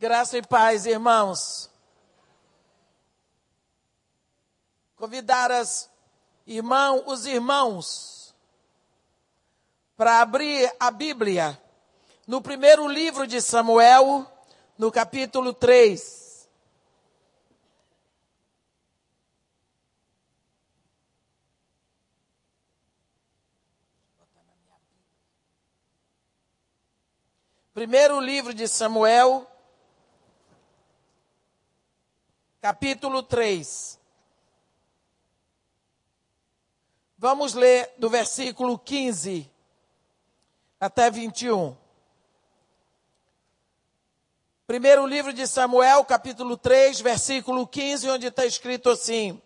Graça e paz, irmãos. Convidar as irmão, os irmãos para abrir a Bíblia no primeiro livro de Samuel, no capítulo 3. Primeiro livro de Samuel, capítulo 3. Vamos ler do versículo 15 até 21. Primeiro livro de Samuel, capítulo 3, versículo 15, onde está escrito assim: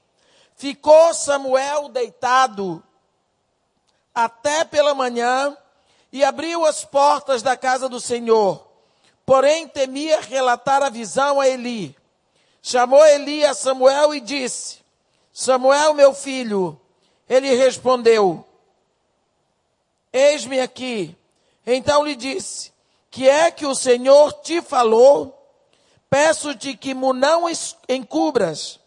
Ficou Samuel deitado até pela manhã e abriu as portas da casa do Senhor. Porém, temia relatar a visão a Eli. Chamou Eli a Samuel e disse: Samuel, meu filho. Ele respondeu: Eis-me aqui. Então lhe disse: Que é que o Senhor te falou? Peço-te que me não encubras.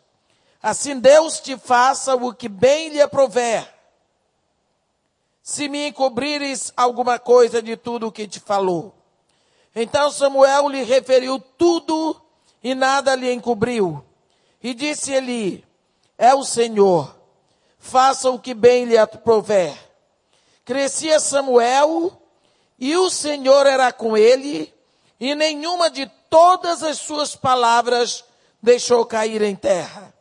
Assim Deus te faça o que bem lhe aprover. Se me encobrires alguma coisa de tudo o que te falou. Então Samuel lhe referiu tudo e nada lhe encobriu. E disse-lhe: É o Senhor, faça o que bem lhe aprover. Crescia Samuel, e o Senhor era com ele, e nenhuma de todas as suas palavras deixou cair em terra.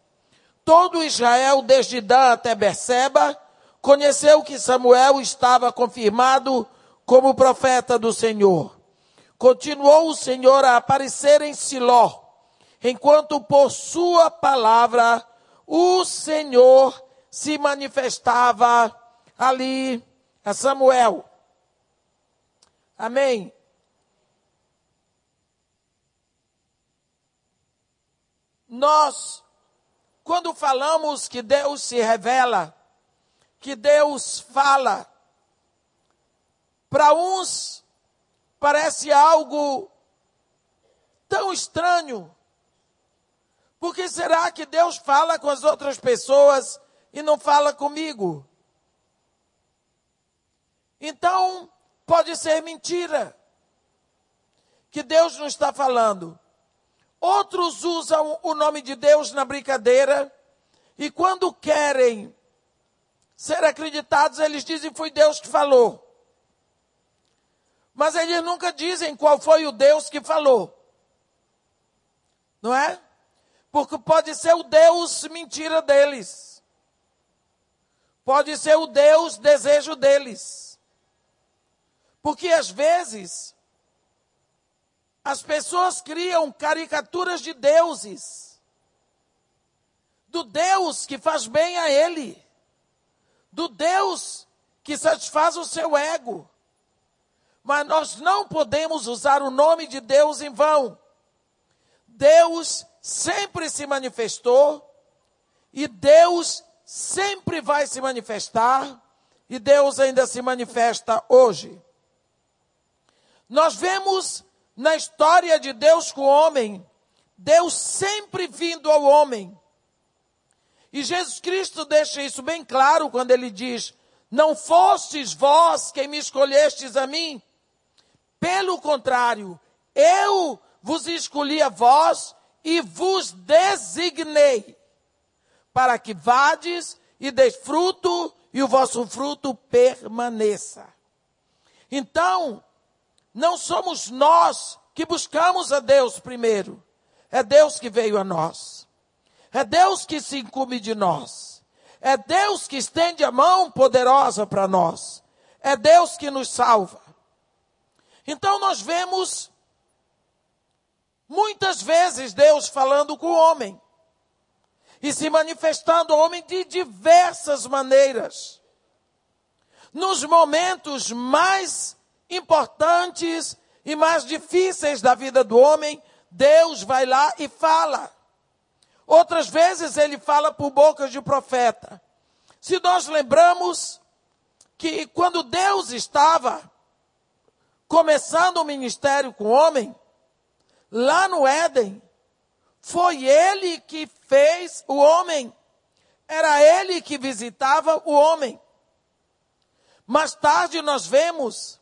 Todo Israel, desde Dan até Berseba, conheceu que Samuel estava confirmado como profeta do Senhor. Continuou o Senhor a aparecer em Siló, enquanto por sua palavra o Senhor se manifestava ali a Samuel. Amém. Nós, quando falamos que Deus se revela, que Deus fala, para uns parece algo tão estranho, por que será que Deus fala com as outras pessoas e não fala comigo? Então, pode ser mentira que Deus não está falando. Outros usam o nome de Deus na brincadeira e quando querem ser acreditados, eles dizem foi Deus que falou. Mas eles nunca dizem qual foi o Deus que falou. Não é? Porque pode ser o Deus mentira deles. Pode ser o Deus desejo deles. Porque às vezes as pessoas criam caricaturas de deuses. Do Deus que faz bem a ele. Do Deus que satisfaz o seu ego. Mas nós não podemos usar o nome de Deus em vão. Deus sempre se manifestou e Deus sempre vai se manifestar e Deus ainda se manifesta hoje. Nós vemos na história de Deus com o homem, Deus sempre vindo ao homem. E Jesus Cristo deixa isso bem claro quando ele diz: Não fostes vós quem me escolhestes a mim. Pelo contrário, eu vos escolhi a vós e vos designei para que vades e deis fruto e o vosso fruto permaneça. Então, não somos nós que buscamos a Deus primeiro. É Deus que veio a nós. É Deus que se incumbe de nós. É Deus que estende a mão poderosa para nós. É Deus que nos salva. Então nós vemos Muitas vezes Deus falando com o homem e se manifestando ao homem de diversas maneiras. Nos momentos mais importantes e mais difíceis da vida do homem, Deus vai lá e fala. Outras vezes ele fala por boca de profeta. Se nós lembramos que quando Deus estava começando o ministério com o homem, lá no Éden, foi ele que fez o homem. Era ele que visitava o homem. Mais tarde nós vemos,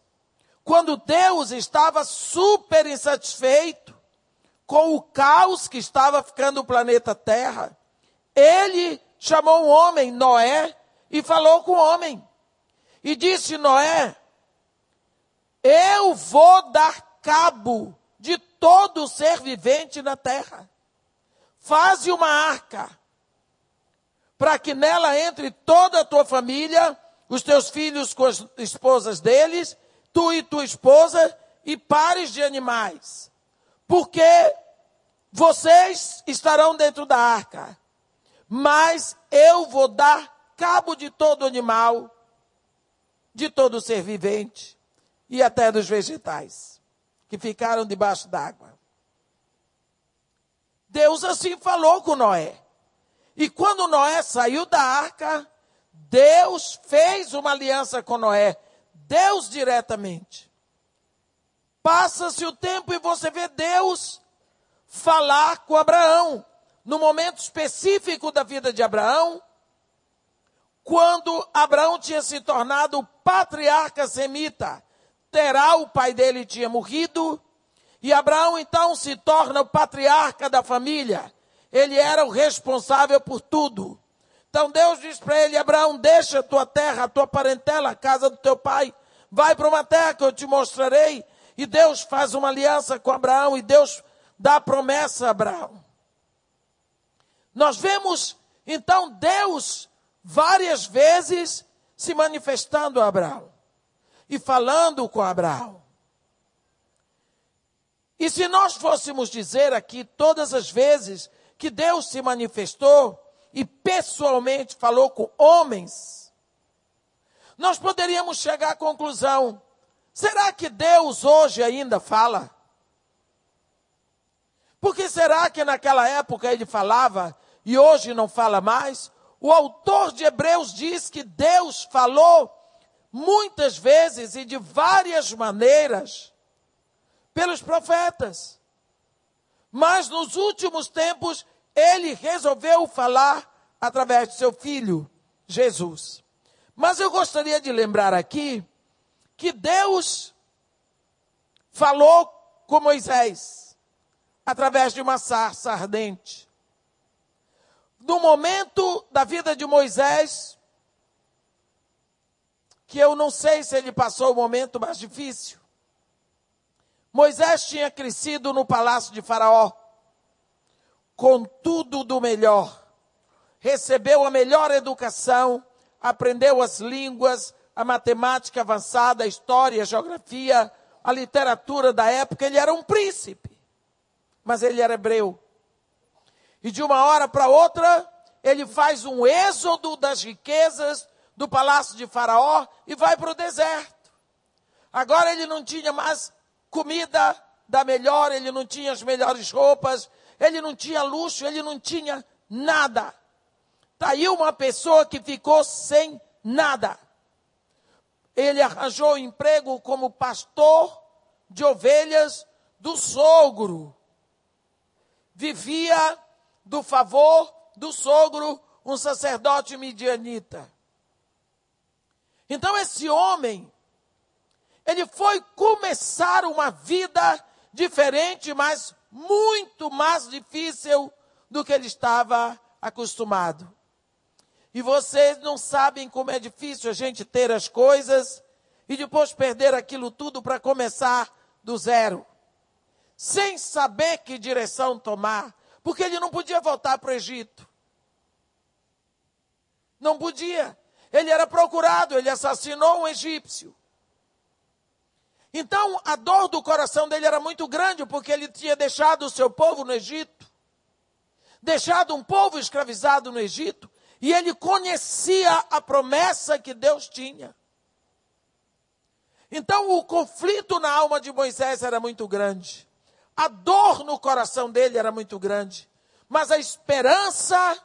quando Deus estava super insatisfeito com o caos que estava ficando o planeta Terra, ele chamou o homem, Noé, e falou com o homem. E disse: Noé, eu vou dar cabo de todo ser vivente na terra. Faze uma arca, para que nela entre toda a tua família, os teus filhos com as esposas deles, tu e tua esposa, e pares de animais. Porque vocês estarão dentro da arca, mas eu vou dar cabo de todo animal, de todo ser vivente e até dos vegetais que ficaram debaixo d'água. Deus assim falou com Noé. E quando Noé saiu da arca, Deus fez uma aliança com Noé. Deus diretamente. Passa-se o tempo e você vê Deus falar com Abraão. No momento específico da vida de Abraão, quando Abraão tinha se tornado patriarca semita Terá, o pai dele tinha morrido, e Abraão então se torna o patriarca da família. Ele era o responsável por tudo. Então Deus diz para ele: Abraão, deixa a tua terra, a tua parentela, a casa do teu pai, vai para uma terra que eu te mostrarei. E Deus faz uma aliança com Abraão e Deus dá promessa a Abraão. Nós vemos então Deus várias vezes se manifestando a Abraão e falando com Abraão. E se nós fôssemos dizer aqui todas as vezes que Deus se manifestou e pessoalmente falou com homens, nós poderíamos chegar à conclusão: será que Deus hoje ainda fala? Porque será que naquela época ele falava e hoje não fala mais? O autor de Hebreus diz que Deus falou muitas vezes e de várias maneiras pelos profetas. Mas nos últimos tempos, ele resolveu falar através de seu filho, Jesus. Mas eu gostaria de lembrar aqui que Deus falou com Moisés através de uma sarça ardente. No momento da vida de Moisés, que eu não sei se ele passou o momento mais difícil. Moisés tinha crescido no palácio de Faraó, com tudo do melhor. Recebeu a melhor educação, aprendeu as línguas, a matemática avançada, a história, a geografia, a literatura da época. Ele era um príncipe, mas ele era hebreu. E de uma hora para outra, ele faz um êxodo das riquezas, do palácio de Faraó e vai para o deserto. Agora ele não tinha mais comida da melhor, ele não tinha as melhores roupas, ele não tinha luxo, ele não tinha nada. Está aí uma pessoa que ficou sem nada. Ele arranjou emprego como pastor de ovelhas do sogro. Vivia do favor do sogro, um sacerdote midianita. Então esse homem, ele foi começar uma vida diferente, mas muito mais difícil do que ele estava acostumado. E vocês não sabem como é difícil a gente ter as coisas e depois perder aquilo tudo para começar do zero, sem saber que direção tomar, porque ele não podia voltar para o Egito. Não podia. Ele era procurado, ele assassinou um egípcio. Então, a dor do coração dele era muito grande, porque ele tinha deixado o seu povo no Egito, deixado um povo escravizado no Egito, e ele conhecia a promessa que Deus tinha. Então, o conflito na alma de Moisés era muito grande, a dor no coração dele era muito grande, mas a esperança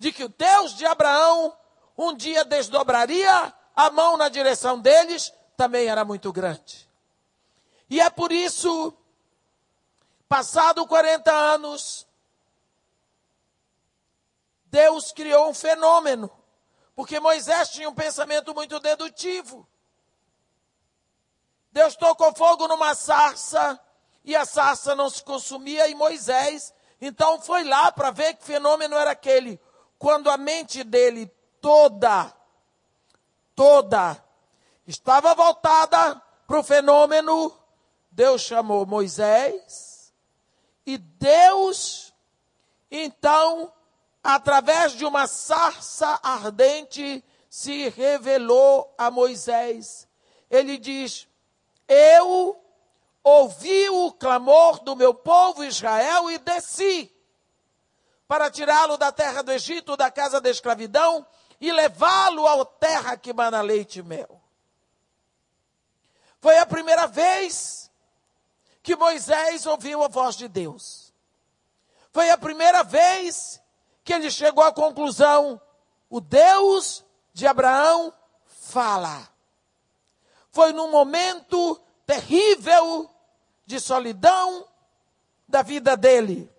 de que o Deus de Abraão um dia desdobraria a mão na direção deles, também era muito grande. E é por isso, Passado 40 anos, Deus criou um fenômeno, porque Moisés tinha um pensamento muito dedutivo. Deus tocou fogo numa sarça e a sarça não se consumia e Moisés então foi lá para ver que fenômeno era aquele. Quando a mente dele toda, toda, estava voltada para o fenômeno, Deus chamou Moisés e Deus, então, através de uma sarça ardente, se revelou a Moisés. Ele diz: Eu ouvi o clamor do meu povo Israel e desci para tirá-lo da terra do Egito, da casa da escravidão, e levá-lo à terra que mana leite e mel. Foi a primeira vez que Moisés ouviu a voz de Deus. Foi a primeira vez que ele chegou à conclusão: o Deus de Abraão fala. Foi num momento terrível de solidão da vida dele.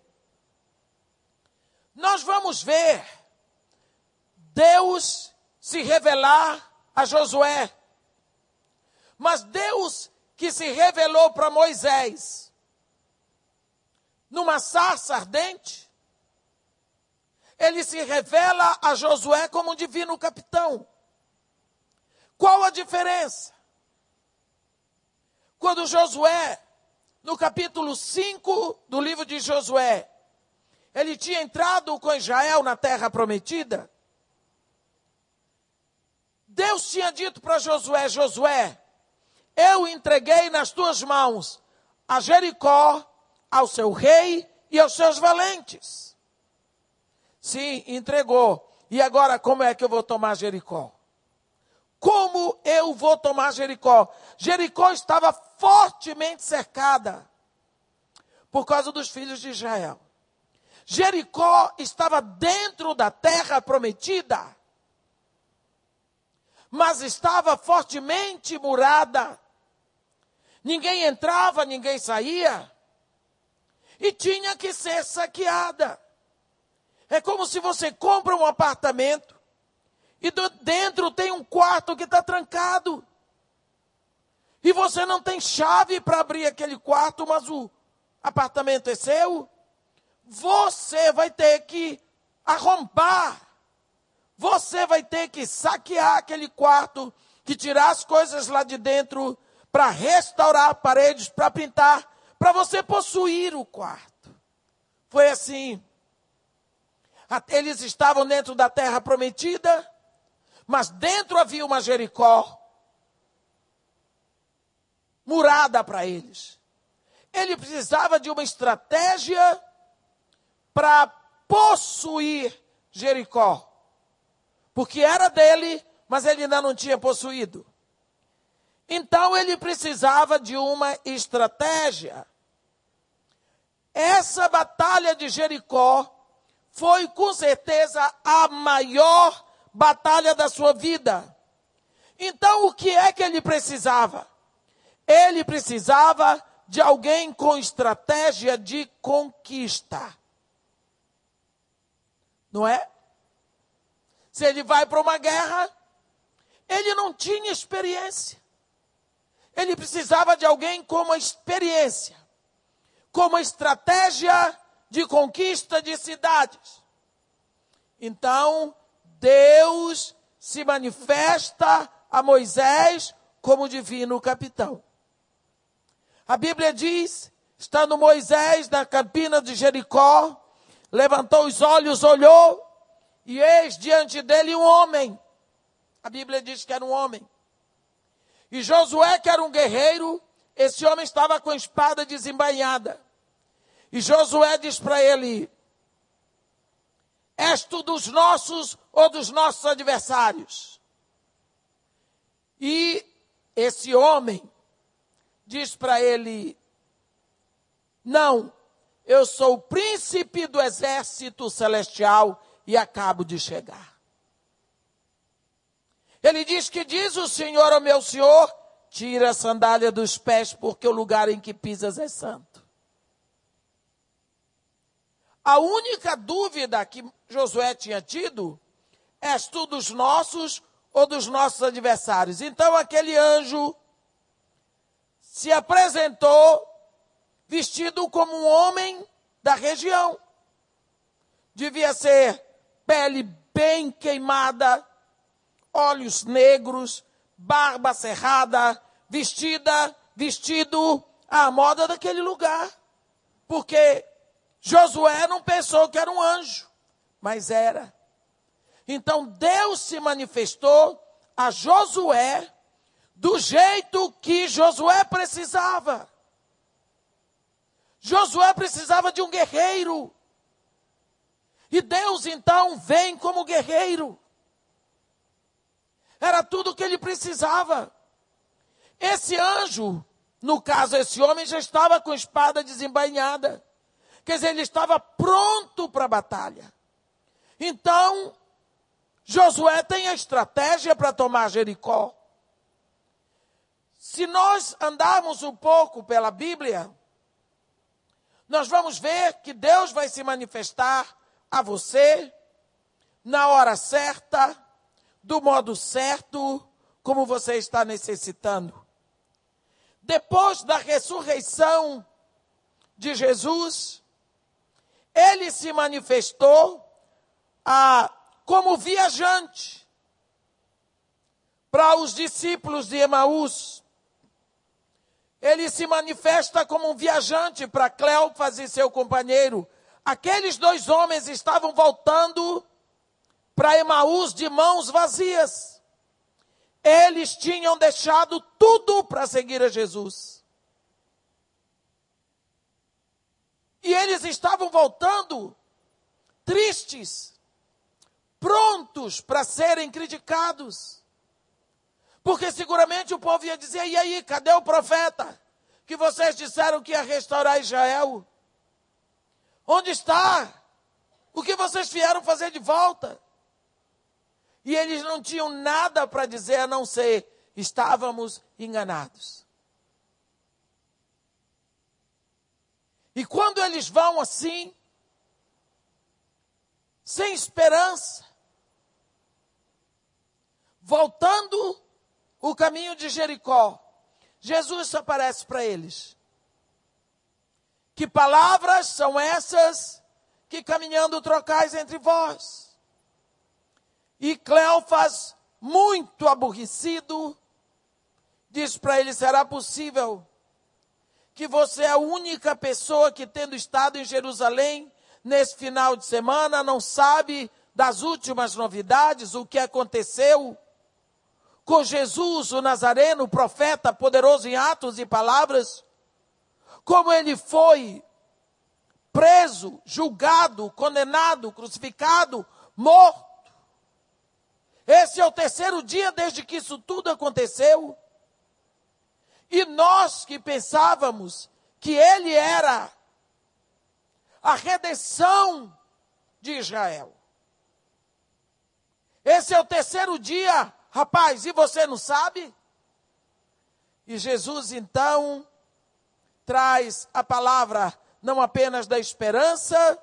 Nós vamos ver Deus se revelar a Josué. Mas Deus que se revelou para Moisés numa sarça ardente, ele se revela a Josué como um divino capitão. Qual a diferença? Quando Josué no capítulo 5 do livro de Josué, ele tinha entrado com Israel na terra prometida. Deus tinha dito para Josué: Josué, eu entreguei nas tuas mãos a Jericó, ao seu rei e aos seus valentes. Sim, entregou. E agora como é que eu vou tomar Jericó? Como eu vou tomar Jericó? Jericó estava fortemente cercada por causa dos filhos de Israel. Jericó estava dentro da terra prometida, mas estava fortemente murada. Ninguém entrava, ninguém saía, e tinha que ser saqueada. É como se você compra um apartamento e dentro tem um quarto que está trancado. E você não tem chave para abrir aquele quarto, mas o apartamento é seu. Você vai ter que arrombar. Você vai ter que saquear aquele quarto, que tirar as coisas lá de dentro, para restaurar paredes, para pintar, para você possuir o quarto. Foi assim. Eles estavam dentro da terra prometida, mas dentro havia uma Jericó murada para eles. Ele precisava de uma estratégia para possuir Jericó. Porque era dele, mas ele ainda não tinha possuído. Então ele precisava de uma estratégia. Essa batalha de Jericó foi com certeza a maior batalha da sua vida. Então, o que é que ele precisava? Ele precisava de alguém com estratégia de conquista. Não é? Se ele vai para uma guerra, ele não tinha experiência. Ele precisava de alguém com uma experiência, com uma estratégia de conquista de cidades. Então, Deus se manifesta a Moisés como divino capitão. A Bíblia diz, estando Moisés na campina de Jericó, levantou os olhos, olhou, e eis diante dele um homem. A Bíblia diz que era um homem. E Josué, que era um guerreiro, esse homem estava com a espada desembainhada. E Josué diz para ele: És tu dos nossos ou dos nossos adversários? E esse homem diz para ele: Não, eu sou o príncipe do exército celestial e acabo de chegar. Ele diz que diz o Senhor ao meu Senhor: Tira a sandália dos pés, porque o lugar em que pisas é santo. A única dúvida que Josué tinha tido és tu dos nossos ou dos nossos adversários? Então aquele anjo se apresentou vestido como um homem da região. Devia ser pele bem queimada, olhos negros, barba cerrada, vestida, vestido à moda daquele lugar. Porque Josué não pensou que era um anjo, mas era. Então Deus se manifestou a Josué do jeito que Josué precisava. Josué precisava de um guerreiro. E Deus então vem como guerreiro. Era tudo o que ele precisava. Esse anjo, no caso, esse homem já estava com espada desembainhada. Quer dizer, ele estava pronto para a batalha. Então, Josué tem a estratégia para tomar Jericó. Se nós andarmos um pouco pela Bíblia, nós vamos ver que Deus vai se manifestar a você na hora certa, do modo certo, como você está necessitando. Depois da ressurreição de Jesus, ele se manifestou a como viajante para os discípulos de Emaús. Ele se manifesta como um viajante para Cleofas e seu companheiro. Aqueles dois homens estavam voltando para Emaús de mãos vazias. Eles tinham deixado tudo para seguir a Jesus. E eles estavam voltando tristes, prontos para serem criticados. Porque seguramente o povo ia dizer: e aí, cadê o profeta? Que vocês disseram que ia restaurar Israel? Onde está? O que vocês vieram fazer de volta? E eles não tinham nada para dizer a não ser: estávamos enganados. E quando eles vão assim, sem esperança, voltando o caminho de Jericó, Jesus aparece para eles. Que palavras são essas que caminhando trocais entre vós? E Cleofas, muito aborrecido, diz para ele: será possível que você é a única pessoa que, tendo estado em Jerusalém nesse final de semana, não sabe das últimas novidades, o que aconteceu? com Jesus, o Nazareno, profeta poderoso em atos e palavras, como ele foi preso, julgado, condenado, crucificado, morto. Esse é o terceiro dia desde que isso tudo aconteceu. E nós que pensávamos que ele era a redenção de Israel. Esse é o terceiro dia Rapaz, e você não sabe? E Jesus então traz a palavra não apenas da esperança,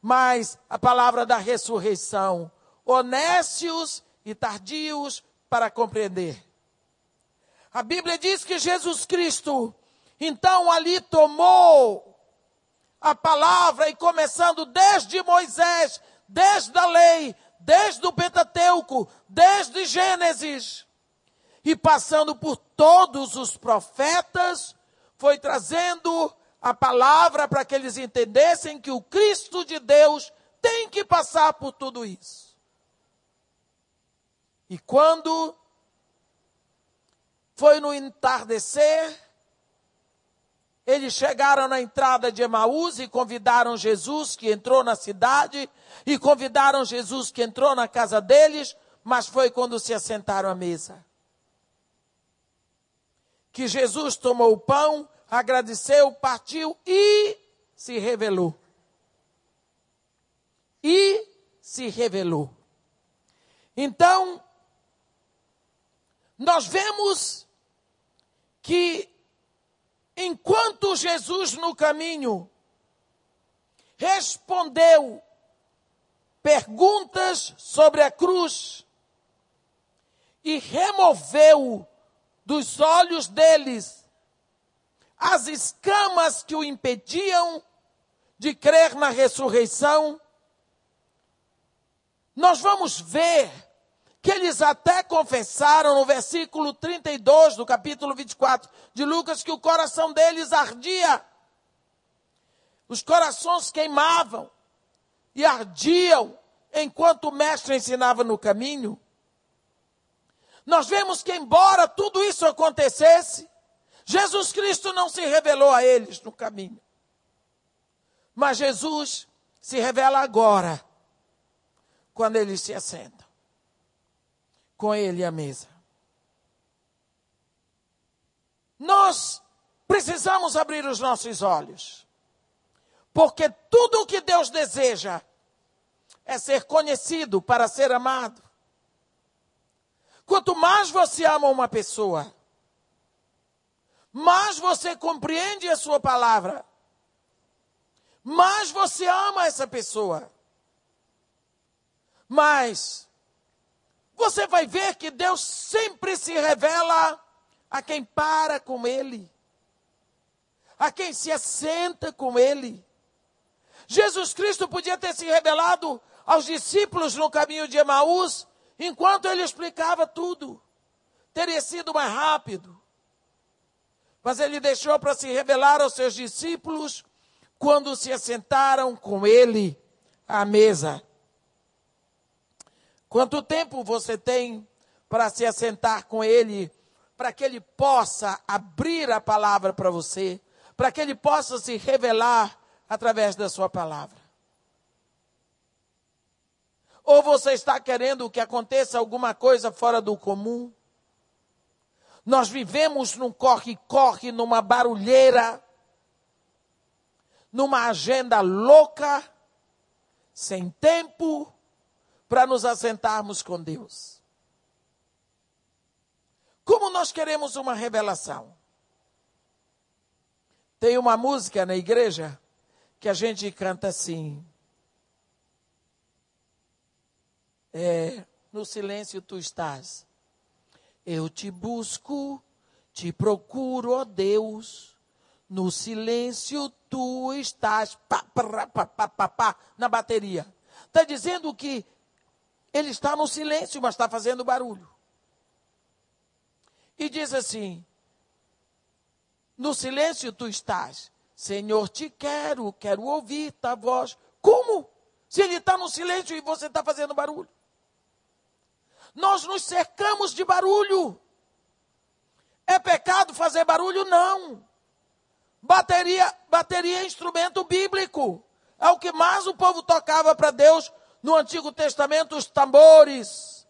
mas a palavra da ressurreição, honestos e tardios para compreender. A Bíblia diz que Jesus Cristo, então ali tomou a palavra e começando desde Moisés, desde a lei, desde o Pentateuco, desde Gênesis, e passando por todos os profetas, foi trazendo a palavra para que eles entendessem que o Cristo de Deus tem que passar por tudo isso. E quando foi no entardecer, eles chegaram na entrada de Emaús e convidaram Jesus, que entrou na cidade, e convidaram Jesus, que entrou na casa deles, mas foi quando se assentaram à mesa. Que Jesus tomou o pão, agradeceu, partiu e se revelou. E se revelou. Então, nós vemos que enquanto Jesus no caminho respondeu perguntas sobre a cruz e removeu dos olhos deles as escamas que o impediam de crer na ressurreição, nós vamos ver que eles até confessaram no versículo 32 do capítulo 24 de Lucas que o coração deles ardia. Os corações queimavam e ardiam enquanto o mestre ensinava no caminho. Nós vemos que, embora tudo isso acontecesse, Jesus Cristo não se revelou a eles no caminho. Mas Jesus se revela agora, quando eles se assentam com Ele à mesa. Nós precisamos abrir os nossos olhos, porque tudo o que Deus deseja é ser conhecido para ser amado. Quanto mais você ama uma pessoa, mais você compreende a sua palavra, mais você ama essa pessoa. Mas você vai ver que Deus sempre se revela a quem para com Ele, a quem se assenta com Ele. Jesus Cristo podia ter se revelado aos discípulos no caminho de Emaús, enquanto ele explicava tudo. Teria sido mais rápido. Mas ele deixou para se revelar aos seus discípulos quando se assentaram com ele à mesa. Quanto tempo você tem para se assentar com ele, para que ele possa abrir a palavra para você, para que ele possa se revelar através da sua palavra? Ou você está querendo que aconteça alguma coisa fora do comum? Nós vivemos num corre-corre, numa barulheira, numa agenda louca, sem tempo para nos assentarmos com Deus. Como nós queremos uma revelação? Tem uma música na igreja que a gente canta assim: É, no silêncio tu estás. Eu te busco, te procuro, ó Deus. No silêncio tu estás. Pá, pá, pá, pá, na bateria. Está dizendo que ele está no silêncio, mas está fazendo barulho. E diz assim: No silêncio tu estás. Senhor, te quero, quero ouvir tua voz. Como? Se ele está no silêncio e você está fazendo barulho. Nós nos cercamos de barulho. É pecado fazer barulho? Não. Bateria, bateria é instrumento bíblico. É o que mais o povo tocava para Deus no Antigo Testamento, os tambores,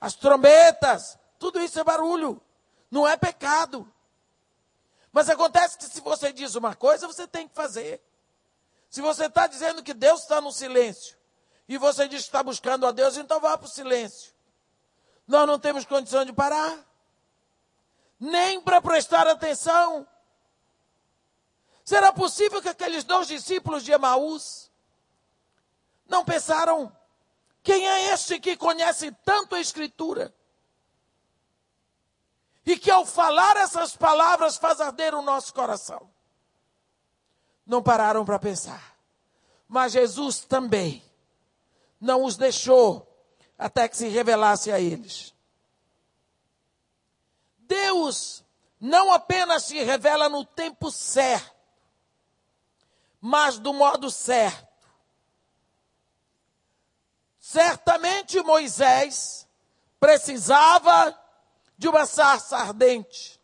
as trombetas, tudo isso é barulho. Não é pecado. Mas acontece que se você diz uma coisa, você tem que fazer. Se você está dizendo que Deus está no silêncio, e você diz que está buscando a Deus, então vá para o silêncio. Nós não temos condição de parar, nem para prestar atenção. Será possível que aqueles dois discípulos de Emaús não pensaram: quem é este que conhece tanto a Escritura? E que ao falar essas palavras faz arder o nosso coração. Não pararam para pensar. Mas Jesus também não os deixou até que se revelasse a eles. Deus não apenas se revela no tempo certo, mas do modo certo. Certamente Moisés precisava de uma sarça ardente.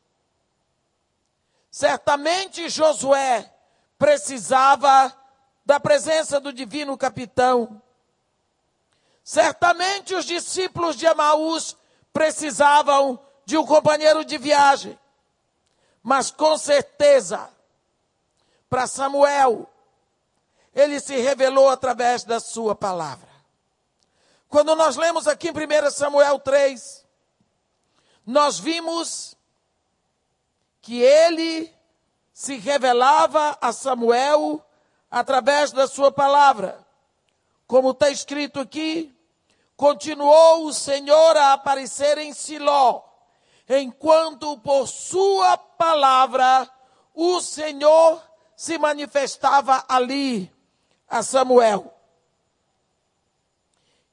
Certamente Josué precisava da presença do divino capitão. Certamente os discípulos de Emaús precisavam de um companheiro de viagem. Mas com certeza, para Samuel, ele se revelou através da sua palavra. Quando nós lemos aqui em 1 Samuel 3, nós vimos que ele se revelava a Samuel através da sua palavra. Como está escrito aqui, continuou o Senhor a aparecer em Siló, enquanto por sua palavra o Senhor se manifestava ali a Samuel.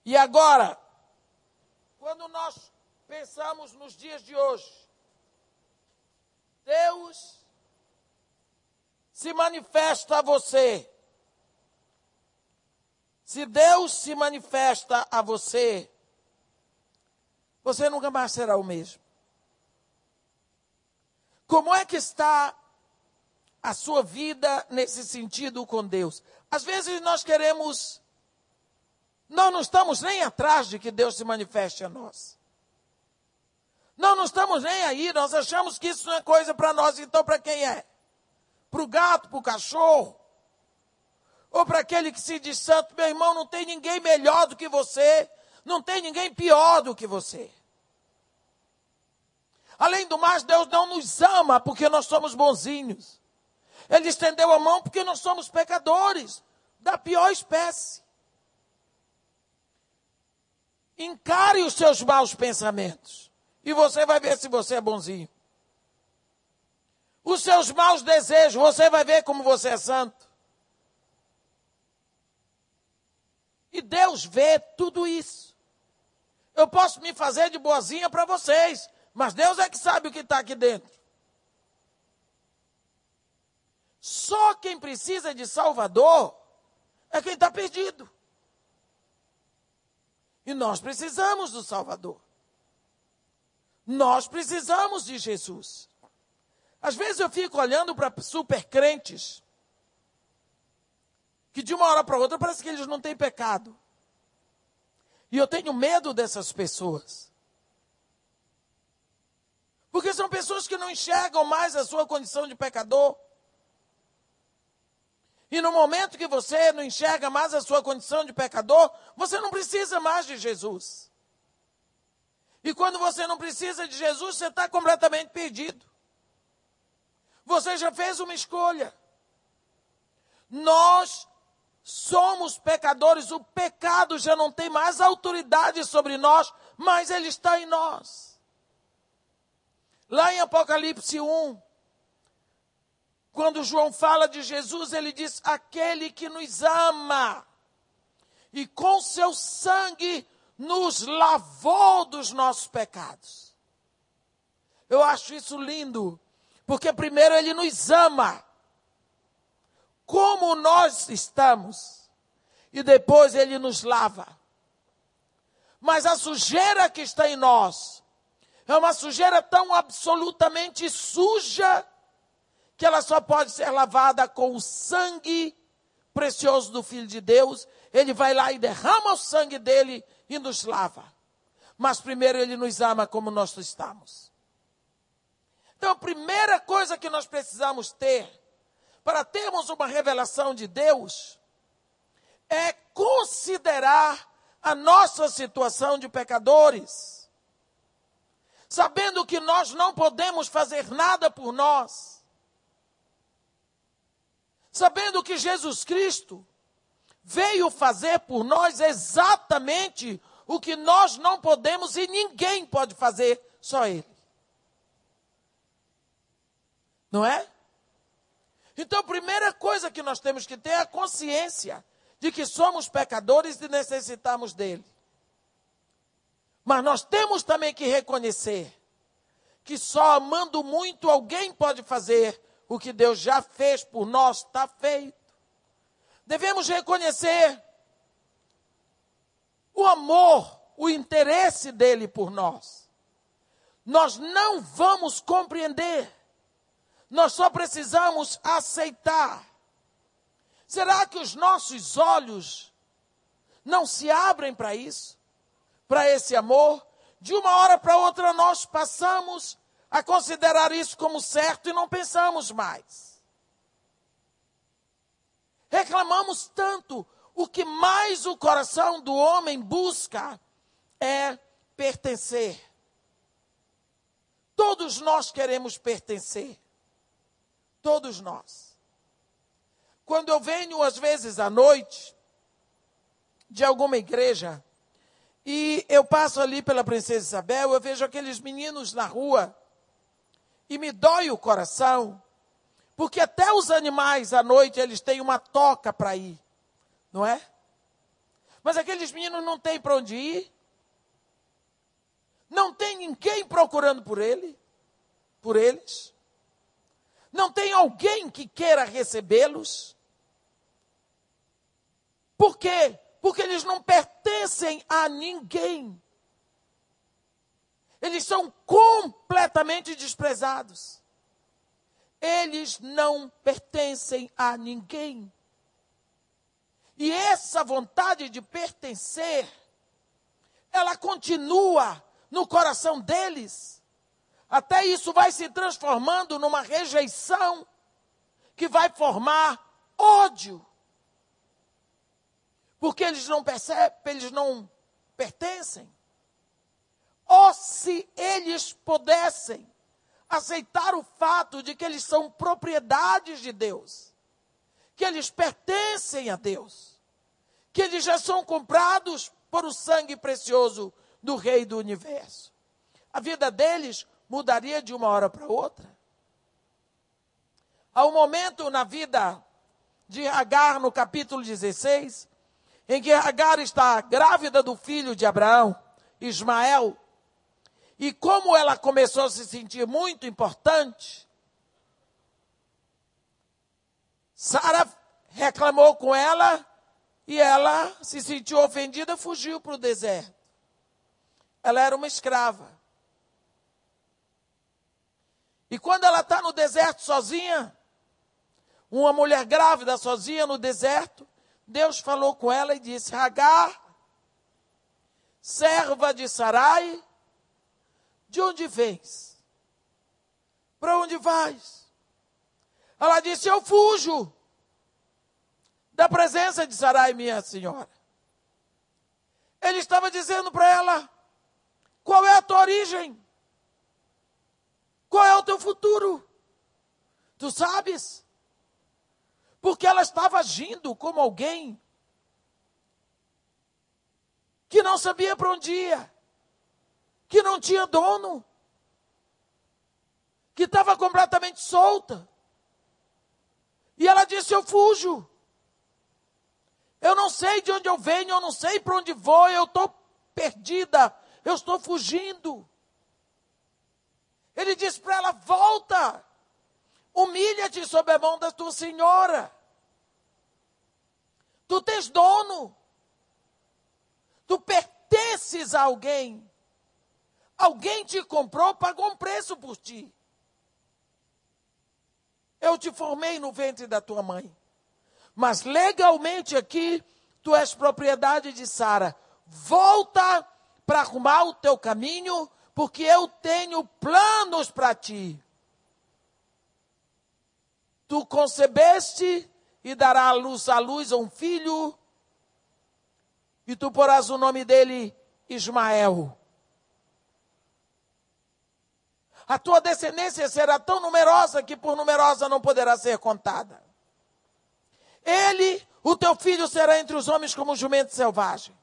E agora, quando nós pensamos nos dias de hoje, Deus se manifesta a você. Se Deus se manifesta a você, você nunca mais será o mesmo. Como é que está a sua vida nesse sentido com Deus? Às vezes nós queremos, nós não estamos nem atrás de que Deus se manifeste a nós. Nós não estamos nem aí, nós achamos que isso não é coisa para nós, então para quem é? Para o gato, para o cachorro? Ou para aquele que se diz santo, meu irmão, não tem ninguém melhor do que você, não tem ninguém pior do que você. Além do mais, Deus não nos ama porque nós somos bonzinhos. Ele estendeu a mão porque nós somos pecadores da pior espécie. Encare os seus maus pensamentos. E você vai ver se você é bonzinho. Os seus maus desejos, você vai ver como você é santo. E Deus vê tudo isso. Eu posso me fazer de boazinha para vocês, mas Deus é que sabe o que está aqui dentro. Só quem precisa de Salvador é quem está perdido. E nós precisamos do Salvador. Nós precisamos de Jesus. Às vezes eu fico olhando para super crentes que de uma hora para outra parece que eles não têm pecado. E eu tenho medo dessas pessoas. Porque são pessoas que não enxergam mais a sua condição de pecador. E no momento que você não enxerga mais a sua condição de pecador, você não precisa mais de Jesus. E quando você não precisa de Jesus, você está completamente perdido. Você já fez uma escolha. Nós somos pecadores, o pecado já não tem mais autoridade sobre nós, mas ele está em nós. Lá em Apocalipse 1, quando João fala de Jesus, ele diz: aquele que nos ama e com seu sangue nos lavou dos nossos pecados. Eu acho isso lindo, porque primeiro ele nos ama, como nós estamos, e depois ele nos lava. Mas a sujeira que está em nós é uma sujeira tão absolutamente suja que ela só pode ser lavada com o sangue precioso do Filho de Deus. Ele vai lá e derrama o sangue dele e nos lava. Mas primeiro ele nos ama como nós estamos. Então a primeira coisa que nós precisamos ter para termos uma revelação de Deus é considerar a nossa situação de pecadores. Sabendo que nós não podemos fazer nada por nós. Sabendo que Jesus Cristo veio fazer por nós exatamente o que nós não podemos e ninguém pode fazer, só Ele. Não é? Então, a primeira coisa que nós temos que ter é a consciência de que somos pecadores e necessitamos dele. Mas nós temos também que reconhecer que só amando muito alguém pode fazer o que Deus já fez por nós, está feito. Devemos reconhecer o amor, o interesse dele por nós. Nós não vamos compreender, nós só precisamos aceitar. Será que os nossos olhos não se abrem para isso? Para esse amor? De uma hora para outra nós passamos a considerar isso como certo e não pensamos mais. Reclamamos tanto. O que mais o coração do homem busca é pertencer. Todos nós queremos pertencer. Todos nós. quando eu venho, às vezes, à noite, de alguma igreja, e eu passo ali pela Princesa Isabel, eu vejo aqueles meninos na rua, e me dói o coração, porque até os animais à noite eles têm uma toca para ir, não é? Mas aqueles meninos não têm para onde ir, não tem ninguém procurando por ele, por eles, não tem alguém que queira recebê-los. Por quê? Porque eles não pertencem a ninguém. Eles são completamente desprezados. Eles não pertencem a ninguém. E essa vontade de pertencer, ela continua no coração deles. Até isso vai se transformando numa rejeição que vai formar ódio. Porque eles não percebem, eles não pertencem. Ou se eles pudessem aceitar o fato de que eles são propriedades de Deus, que eles pertencem a Deus, que eles já são comprados por o sangue precioso do Rei do universo. A vida deles mudaria de uma hora para outra. Há um momento na vida de Agar, no capítulo 16, em que Agar está grávida do filho de Abraão, Ismael, e como ela começou a se sentir muito importante, Sara reclamou com ela e ela se sentiu ofendida, fugiu para o deserto. Ela era uma escrava. E quando ela está no deserto sozinha, uma mulher grávida sozinha no deserto, Deus falou com ela e disse: Hagar, serva de Sarai, de onde vens? Para onde vais? Ela disse: Eu fujo da presença de Sarai, minha senhora. Ele estava dizendo para ela: Qual é a tua origem? Qual é o teu futuro? Tu sabes? Porque ela estava agindo como alguém que não sabia para onde ia que não tinha dono, que estava completamente solta. E ela disse: Eu fujo. Eu não sei de onde eu venho, eu não sei para onde vou, eu estou perdida, eu estou fugindo. Ele disse para ela: Volta, humilha-te sob a mão da tua senhora. Tu tens dono, tu pertences a alguém. Alguém te comprou, pagou um preço por ti. Eu te formei no ventre da tua mãe. Mas legalmente aqui, tu és propriedade de Sara. Volta para arrumar o teu caminho, porque eu tenho planos para ti. Tu concebeste e dará a luz à luz um filho, e tu porás o nome dele Ismael a tua descendência será tão numerosa que por numerosa não poderá ser contada. Ele, o teu filho, será entre os homens como um jumento selvagem.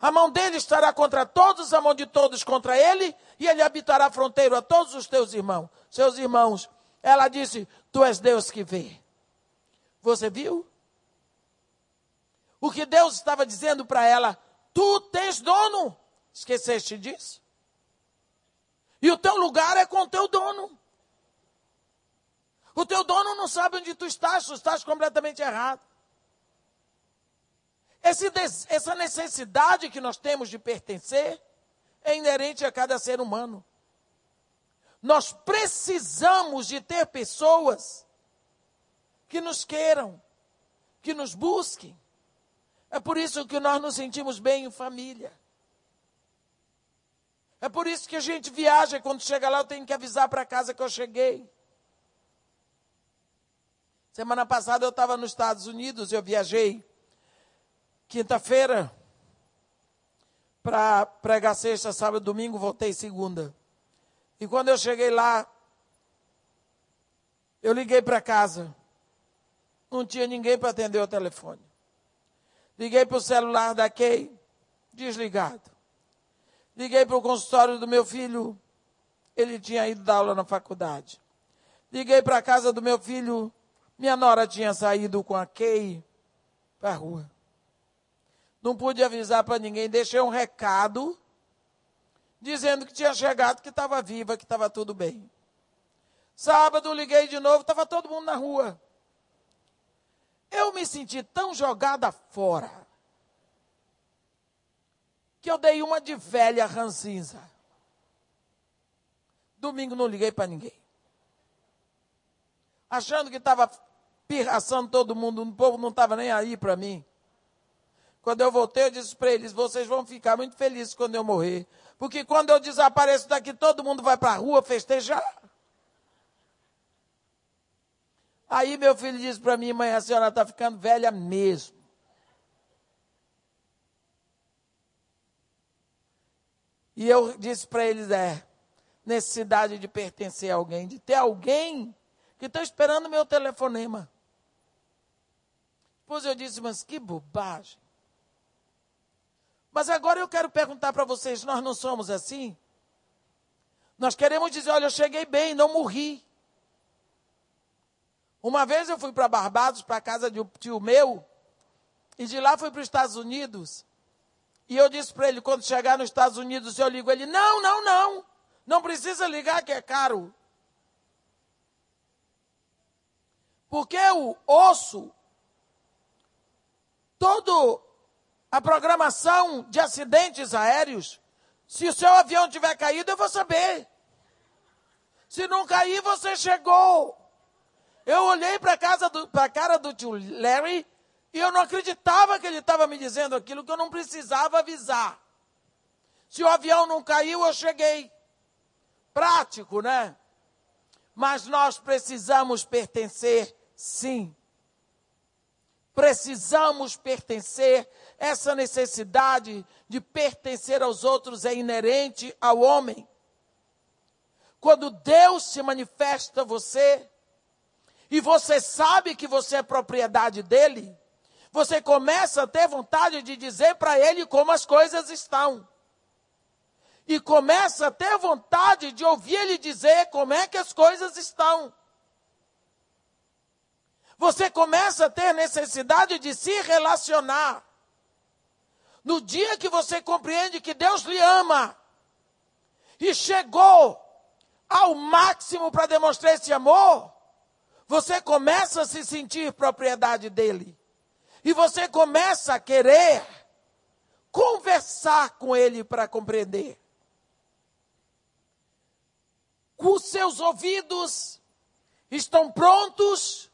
A mão dele estará contra todos, a mão de todos contra ele, e ele habitará fronteiro a todos os teus irmãos. Seus irmãos, ela disse: Tu és Deus que vê. Você viu? O que Deus estava dizendo para ela: Tu tens dono. Esqueceste disso? E o teu lugar é com o teu dono. O teu dono não sabe onde tu estás, tu estás completamente errado. Esse, essa necessidade que nós temos de pertencer é inerente a cada ser humano. Nós precisamos de ter pessoas que nos queiram, que nos busquem. É por isso que nós nos sentimos bem em família. É por isso que a gente viaja quando chega lá eu tenho que avisar para casa que eu cheguei. Semana passada eu estava nos Estados Unidos, eu viajei quinta-feira para pregar sexta, sábado, domingo, voltei segunda. E quando eu cheguei lá, eu liguei para casa. Não tinha ninguém para atender o telefone. Liguei para o celular da Kay, desligado. Liguei para o consultório do meu filho, ele tinha ido dar aula na faculdade. Liguei para a casa do meu filho, minha nora tinha saído com a Kay para a rua. Não pude avisar para ninguém, deixei um recado dizendo que tinha chegado, que estava viva, que estava tudo bem. Sábado liguei de novo, estava todo mundo na rua. Eu me senti tão jogada fora que eu dei uma de velha ranzinza. Domingo não liguei para ninguém. Achando que estava pirraçando todo mundo, o povo não estava nem aí para mim. Quando eu voltei, eu disse para eles: vocês vão ficar muito felizes quando eu morrer. Porque quando eu desapareço daqui, todo mundo vai para a rua festejar. Aí meu filho disse para mim, mãe, a senhora está ficando velha mesmo. E eu disse para eles, é, necessidade de pertencer a alguém, de ter alguém que está esperando meu telefonema. Depois eu disse, mas que bobagem. Mas agora eu quero perguntar para vocês, nós não somos assim? Nós queremos dizer, olha, eu cheguei bem, não morri. Uma vez eu fui para Barbados, para a casa de um tio meu, e de lá fui para os Estados Unidos. E eu disse para ele, quando chegar nos Estados Unidos, eu ligo. Ele, não, não, não. Não precisa ligar que é caro. Porque o osso, toda a programação de acidentes aéreos, se o seu avião tiver caído, eu vou saber. Se não cair, você chegou. Eu olhei para a cara do tio Larry e eu não acreditava que ele estava me dizendo aquilo que eu não precisava avisar. Se o avião não caiu, eu cheguei. Prático, né? Mas nós precisamos pertencer, sim. Precisamos pertencer. Essa necessidade de pertencer aos outros é inerente ao homem. Quando Deus se manifesta a você, e você sabe que você é propriedade dele, você começa a ter vontade de dizer para ele como as coisas estão. E começa a ter vontade de ouvir ele dizer como é que as coisas estão. Você começa a ter necessidade de se relacionar. No dia que você compreende que Deus lhe ama e chegou ao máximo para demonstrar esse amor, você começa a se sentir propriedade dele. E você começa a querer conversar com ele para compreender. Os seus ouvidos estão prontos,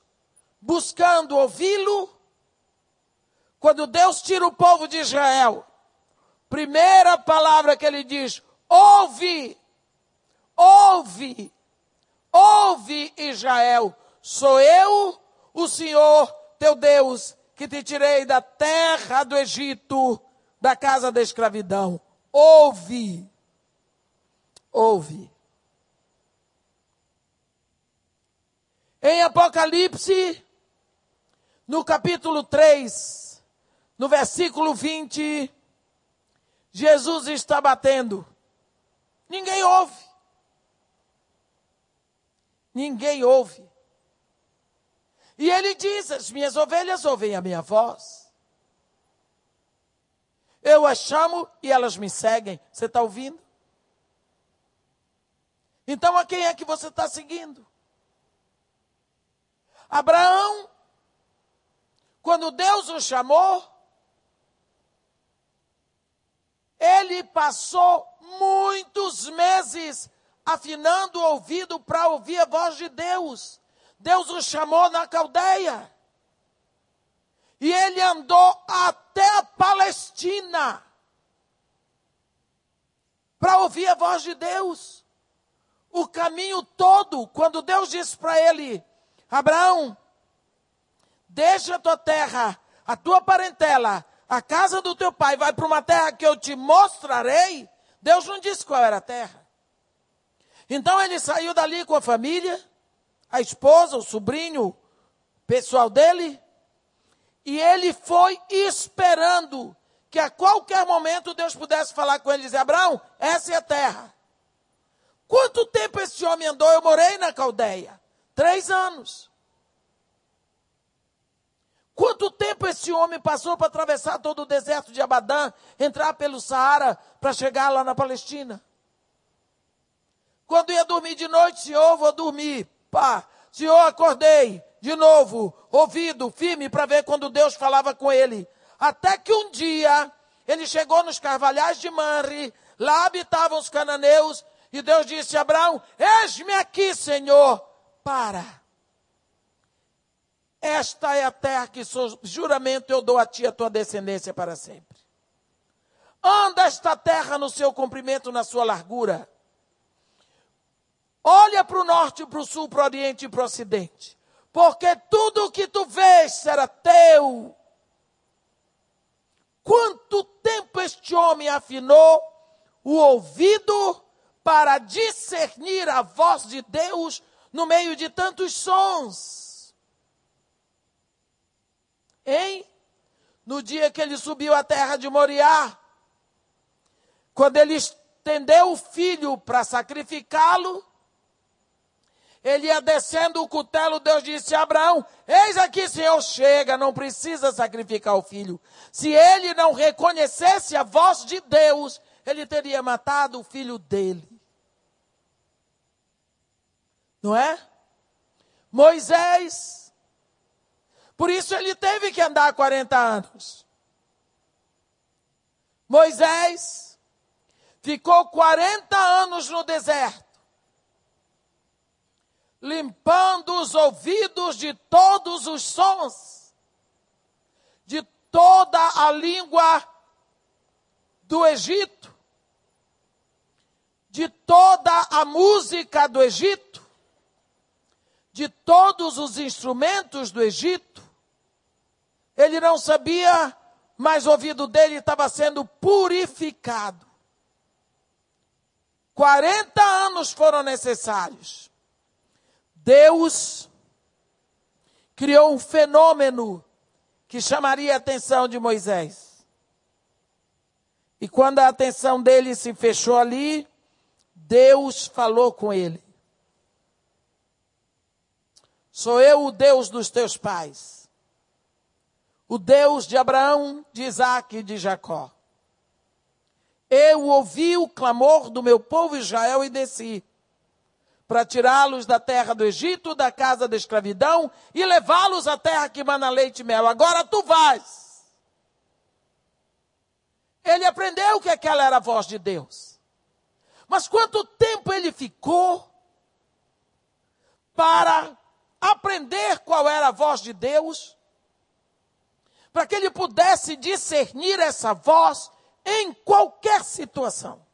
buscando ouvi-lo. Quando Deus tira o povo de Israel, primeira palavra que ele diz: ouve, ouve, ouve Israel, Sou eu, o Senhor teu Deus, que te tirei da terra do Egito, da casa da escravidão. Ouve, ouve. Em Apocalipse, no capítulo 3, no versículo 20, Jesus está batendo. Ninguém ouve. Ninguém ouve. E ele diz: As minhas ovelhas ouvem a minha voz. Eu as chamo e elas me seguem. Você está ouvindo? Então a quem é que você está seguindo? Abraão, quando Deus o chamou, ele passou muitos meses afinando o ouvido para ouvir a voz de Deus. Deus o chamou na Caldeia. E ele andou até a Palestina para ouvir a voz de Deus. O caminho todo, quando Deus disse para ele: Abraão, deixa a tua terra, a tua parentela, a casa do teu pai, vai para uma terra que eu te mostrarei. Deus não disse qual era a terra. Então ele saiu dali com a família a esposa, o sobrinho pessoal dele, e ele foi esperando que a qualquer momento Deus pudesse falar com ele e dizer: Abraão, essa é a terra. Quanto tempo esse homem andou? Eu morei na Caldeia. Três anos. Quanto tempo esse homem passou para atravessar todo o deserto de Abadã, entrar pelo Saara para chegar lá na Palestina? Quando ia dormir de noite, Senhor, vou dormir. Pá, Senhor, acordei. De novo, ouvido firme para ver quando Deus falava com ele. Até que um dia, ele chegou nos carvalhais de Manre, lá habitavam os cananeus, e Deus disse a Abraão: Eis-me aqui, Senhor, para. Esta é a terra que sou, juramento eu dou a ti a tua descendência para sempre. Anda esta terra no seu comprimento, na sua largura. Olha para o norte, para o sul, para o oriente e para o ocidente. Porque tudo o que tu vês será teu. Quanto tempo este homem afinou o ouvido para discernir a voz de Deus no meio de tantos sons. Hein? No dia que ele subiu à terra de Moriá, quando ele estendeu o filho para sacrificá-lo, ele ia descendo o cutelo, Deus disse a Abraão: Eis aqui, Senhor, chega, não precisa sacrificar o filho. Se ele não reconhecesse a voz de Deus, ele teria matado o filho dele. Não é? Moisés. Por isso ele teve que andar 40 anos. Moisés ficou 40 anos no deserto, limpando os ouvidos de todos os sons, de toda a língua do Egito, de toda a música do Egito, de todos os instrumentos do Egito. Ele não sabia, mas o ouvido dele estava sendo purificado. 40 anos foram necessários. Deus criou um fenômeno que chamaria a atenção de Moisés. E quando a atenção dele se fechou ali, Deus falou com ele. Sou eu o Deus dos teus pais, o Deus de Abraão, de Isaac e de Jacó. Eu ouvi o clamor do meu povo Israel e desci para tirá-los da terra do Egito, da casa da escravidão e levá-los à terra que mana leite e mel. Agora tu vais. Ele aprendeu que aquela era a voz de Deus. Mas quanto tempo ele ficou para aprender qual era a voz de Deus, para que ele pudesse discernir essa voz em qualquer situação.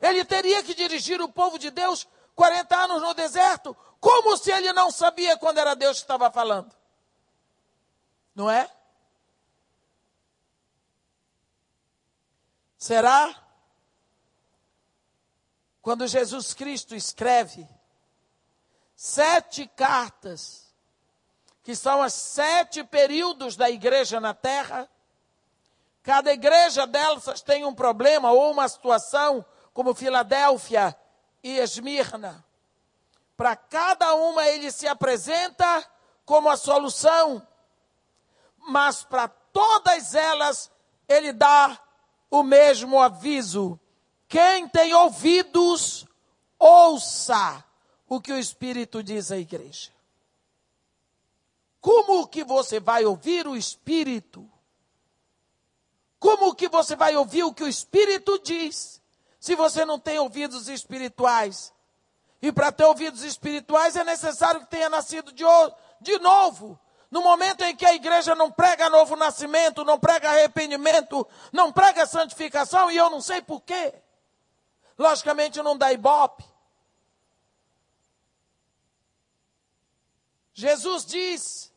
Ele teria que dirigir o povo de Deus 40 anos no deserto, como se ele não sabia quando era Deus que estava falando. Não é? Será? Quando Jesus Cristo escreve sete cartas, que são os sete períodos da igreja na terra. Cada igreja delas tem um problema ou uma situação, como Filadélfia e Esmirna. Para cada uma ele se apresenta como a solução, mas para todas elas ele dá o mesmo aviso. Quem tem ouvidos, ouça o que o Espírito diz à igreja. Como que você vai ouvir o Espírito? Como que você vai ouvir o que o Espírito diz, se você não tem ouvidos espirituais? E para ter ouvidos espirituais é necessário que tenha nascido de, de novo. No momento em que a igreja não prega novo nascimento, não prega arrependimento, não prega santificação, e eu não sei porquê. Logicamente não dá ibope. Jesus diz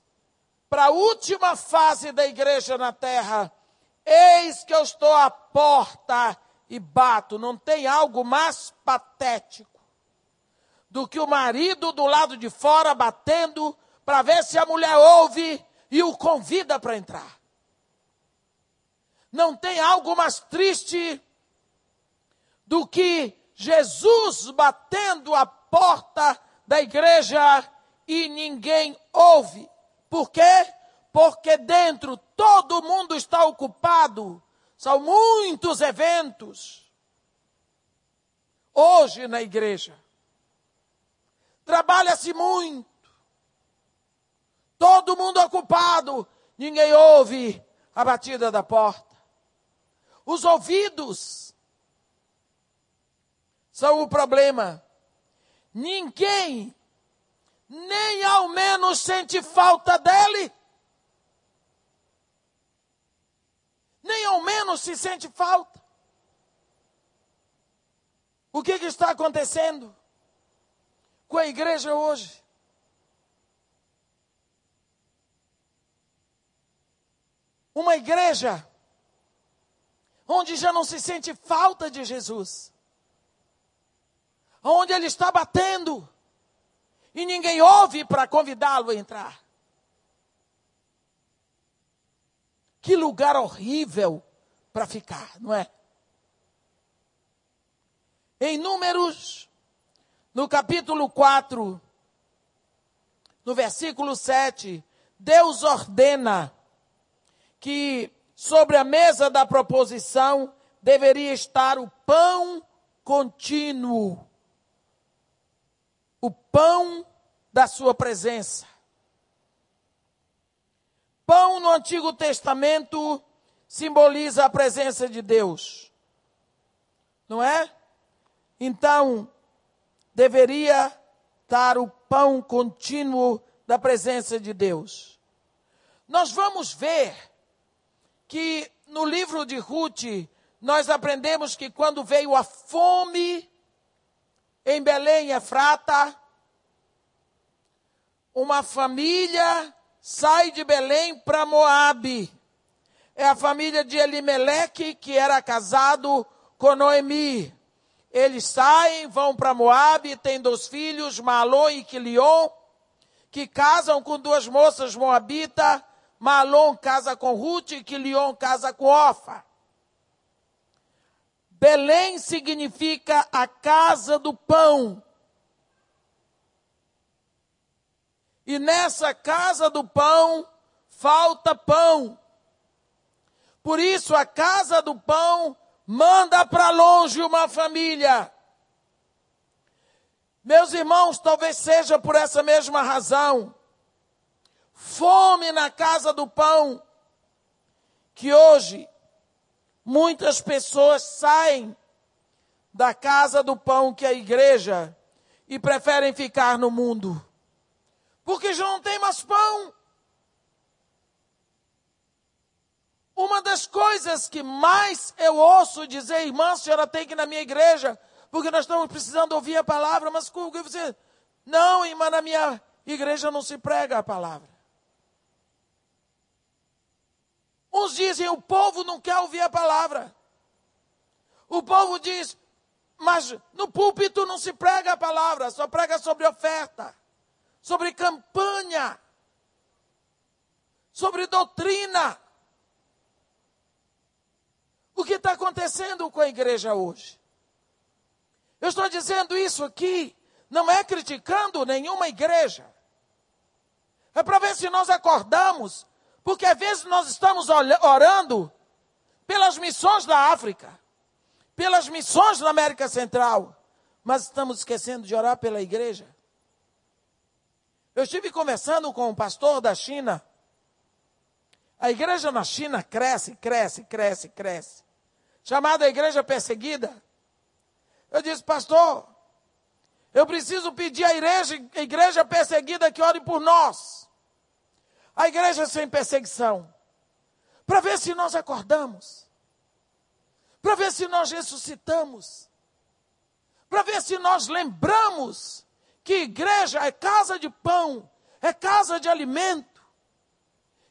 para a última fase da igreja na terra: Eis que eu estou à porta e bato. Não tem algo mais patético do que o marido do lado de fora batendo para ver se a mulher ouve e o convida para entrar. Não tem algo mais triste do que Jesus batendo a porta da igreja e ninguém ouve. Por quê? Porque dentro todo mundo está ocupado. São muitos eventos. Hoje na igreja. Trabalha-se muito. Todo mundo ocupado. Ninguém ouve a batida da porta. Os ouvidos são o problema. Ninguém, nem ao menos sente falta dele. Nem ao menos se sente falta. O que, que está acontecendo com a igreja hoje? Uma igreja onde já não se sente falta de Jesus, onde ele está batendo e ninguém ouve para convidá-lo a entrar. Que lugar horrível para ficar, não é? Em Números, no capítulo 4, no versículo 7, Deus ordena que sobre a mesa da proposição deveria estar o pão contínuo, o pão da sua presença. Pão no Antigo Testamento simboliza a presença de Deus, não é? Então, deveria estar o pão contínuo da presença de Deus. Nós vamos ver que no livro de Ruth nós aprendemos que quando veio a fome em Belém, Efrata, uma família sai de Belém para Moabe. É a família de Elimeleque, que era casado com Noemi. Eles saem, vão para Moabe, têm dois filhos, Malon e Quilion, que casam com duas moças moabitas, Malom casa com Ruth e Quilion casa com Ofa. Belém significa a casa do pão. E nessa casa do pão falta pão. Por isso a casa do pão manda para longe uma família. Meus irmãos, talvez seja por essa mesma razão fome na casa do pão, que hoje muitas pessoas saem da casa do pão, que é a igreja, e preferem ficar no mundo, porque já não tem mais pão. Uma das coisas que mais eu ouço dizer, irmã, a senhora tem que ir na minha igreja, porque nós estamos precisando ouvir a palavra, mas com que você. Não, irmã, na minha igreja não se prega a palavra. Uns dizem o povo não quer ouvir a palavra. O povo diz, mas no púlpito não se prega a palavra, só prega sobre oferta, sobre campanha, sobre doutrina. O que está acontecendo com a igreja hoje? Eu estou dizendo isso aqui, não é criticando nenhuma igreja. É para ver se nós acordamos porque às vezes nós estamos orando pelas missões da África, pelas missões da América Central, mas estamos esquecendo de orar pela igreja. Eu estive conversando com um pastor da China. A igreja na China cresce, cresce, cresce, cresce. Chamada Igreja Perseguida. Eu disse, pastor, eu preciso pedir à igreja, à igreja perseguida que ore por nós a igreja sem perseguição, para ver se nós acordamos, para ver se nós ressuscitamos, para ver se nós lembramos que igreja é casa de pão, é casa de alimento,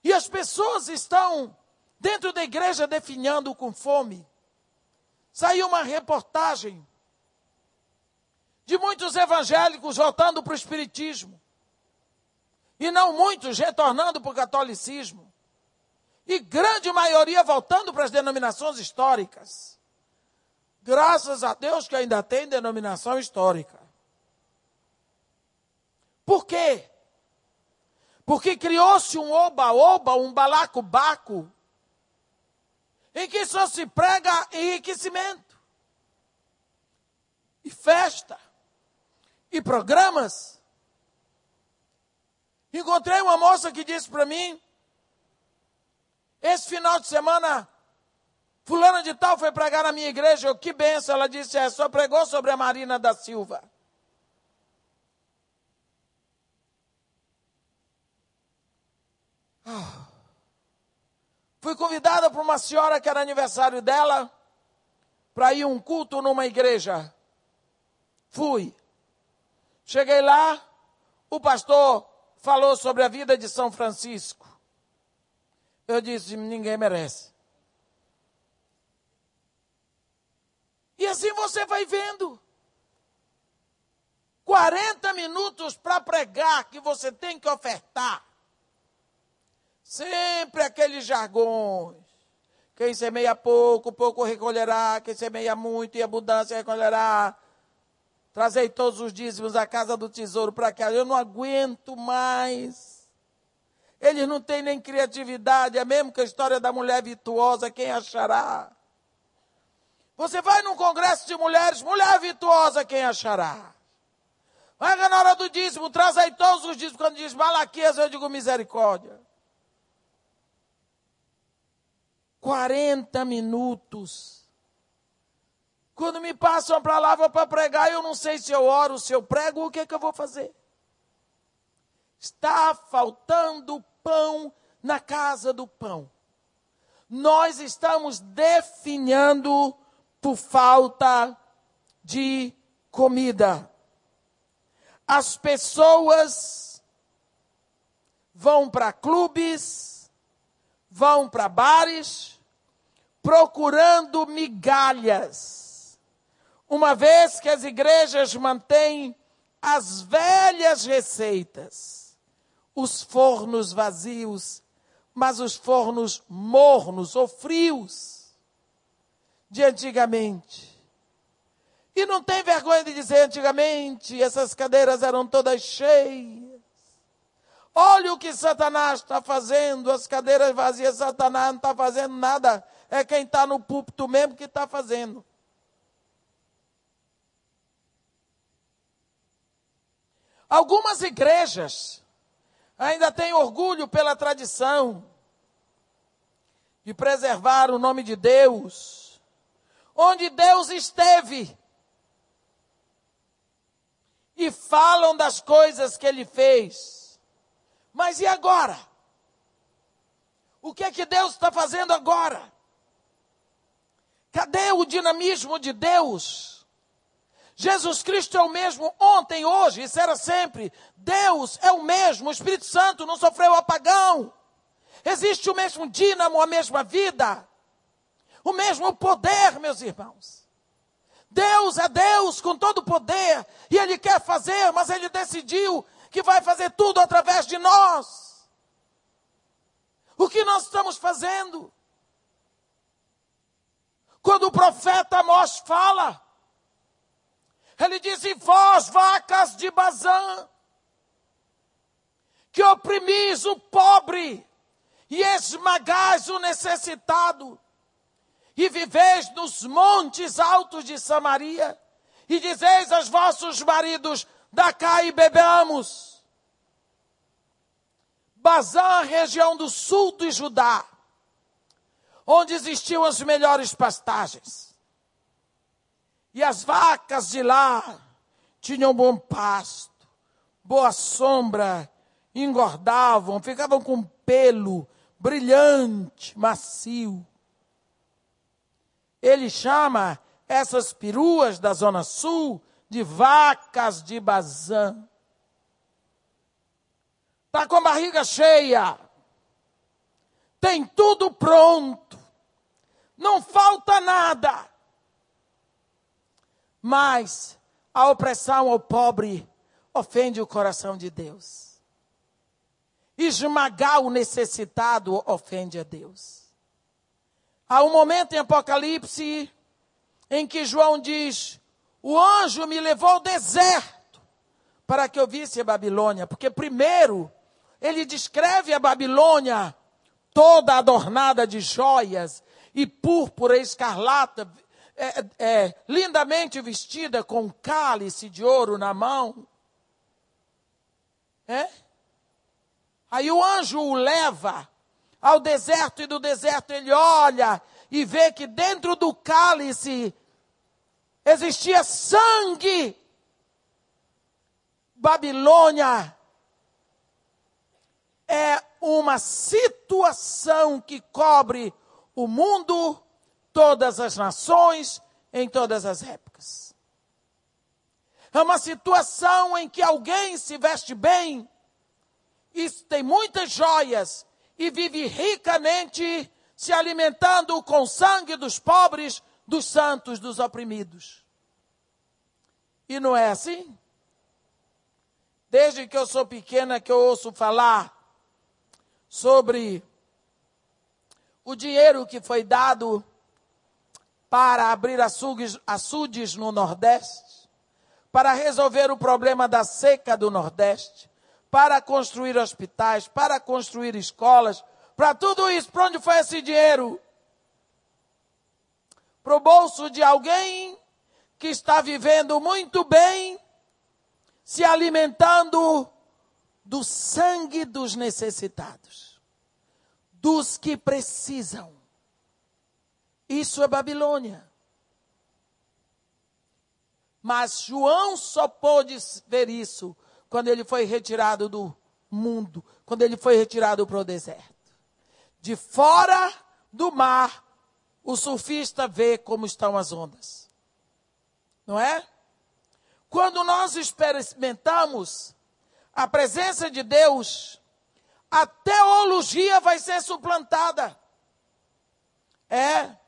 e as pessoas estão dentro da igreja definhando com fome. Saiu uma reportagem de muitos evangélicos voltando para o Espiritismo e não muitos retornando para o catolicismo, e grande maioria voltando para as denominações históricas. Graças a Deus que ainda tem denominação histórica. Por quê? Porque criou-se um oba-oba, um balaco-baco, em que só se prega enriquecimento, e festa, e programas. Encontrei uma moça que disse para mim, esse final de semana, fulana de tal foi pregar na minha igreja, eu, que benção, ela disse, é, só pregou sobre a Marina da Silva. Fui convidada por uma senhora que era aniversário dela para ir um culto numa igreja. Fui. Cheguei lá, o pastor falou sobre a vida de São Francisco. Eu disse: ninguém merece. E assim você vai vendo. 40 minutos para pregar que você tem que ofertar. Sempre aqueles jargões. Quem semeia pouco, pouco recolherá. Quem semeia muito e abundância recolherá. Trazei todos os dízimos à casa do tesouro para cá. Eu não aguento mais. Eles não têm nem criatividade. É mesmo que a história da mulher virtuosa, quem achará? Você vai num congresso de mulheres, mulher virtuosa, quem achará? Vai na hora do dízimo, traz aí todos os dízimos. Quando diz Malaquias, eu digo misericórdia. 40 minutos. Quando me passam a palavra para pregar, eu não sei se eu oro, se eu prego, o que, é que eu vou fazer? Está faltando pão na casa do pão. Nós estamos definhando por falta de comida. As pessoas vão para clubes, vão para bares procurando migalhas, uma vez que as igrejas mantêm as velhas receitas, os fornos vazios, mas os fornos mornos ou frios de antigamente. E não tem vergonha de dizer antigamente, essas cadeiras eram todas cheias Olha o que Satanás está fazendo, as cadeiras vazias, Satanás não está fazendo nada. É quem está no púlpito mesmo que está fazendo. Algumas igrejas ainda têm orgulho pela tradição de preservar o nome de Deus, onde Deus esteve, e falam das coisas que ele fez. Mas e agora? O que é que Deus está fazendo agora? Cadê o dinamismo de Deus? Jesus Cristo é o mesmo ontem, hoje e será sempre. Deus é o mesmo. O Espírito Santo não sofreu apagão. Existe o mesmo dínamo, a mesma vida. O mesmo poder, meus irmãos. Deus é Deus com todo o poder e Ele quer fazer, mas Ele decidiu que vai fazer tudo através de nós. O que nós estamos fazendo? Quando o profeta Amós fala, ele diz: E vós, vacas de Bazã, que oprimis o pobre e esmagais o necessitado, e viveis nos montes altos de Samaria, e dizeis aos vossos maridos: da cá e bebamos. Bazã, região do sul de Judá, onde existiam as melhores pastagens. E as vacas de lá tinham bom pasto, boa sombra, engordavam, ficavam com pelo brilhante, macio. Ele chama essas peruas da zona sul de vacas de Bazã. Está com a barriga cheia. Tem tudo pronto. Não falta nada. Mas a opressão ao pobre ofende o coração de Deus. esmagar o necessitado ofende a Deus. Há um momento em Apocalipse em que João diz: O anjo me levou ao deserto para que eu visse a Babilônia, porque primeiro ele descreve a Babilônia toda adornada de joias e púrpura escarlata, é, é, lindamente vestida com cálice de ouro na mão. É? Aí o anjo o leva ao deserto e do deserto ele olha e vê que dentro do cálice existia sangue. Babilônia é uma situação que cobre o mundo, todas as nações, em todas as épocas. É uma situação em que alguém se veste bem, e tem muitas joias, e vive ricamente se alimentando com sangue dos pobres, dos santos, dos oprimidos. E não é assim? Desde que eu sou pequena que eu ouço falar sobre o dinheiro que foi dado para abrir açudes, açudes no Nordeste, para resolver o problema da seca do Nordeste, para construir hospitais, para construir escolas, para tudo isso, para onde foi esse dinheiro? Para o bolso de alguém que está vivendo muito bem, se alimentando do sangue dos necessitados, dos que precisam. Isso é Babilônia. Mas João só pôde ver isso quando ele foi retirado do mundo, quando ele foi retirado para o deserto. De fora do mar, o surfista vê como estão as ondas. Não é? Quando nós experimentamos a presença de Deus, a teologia vai ser suplantada. É.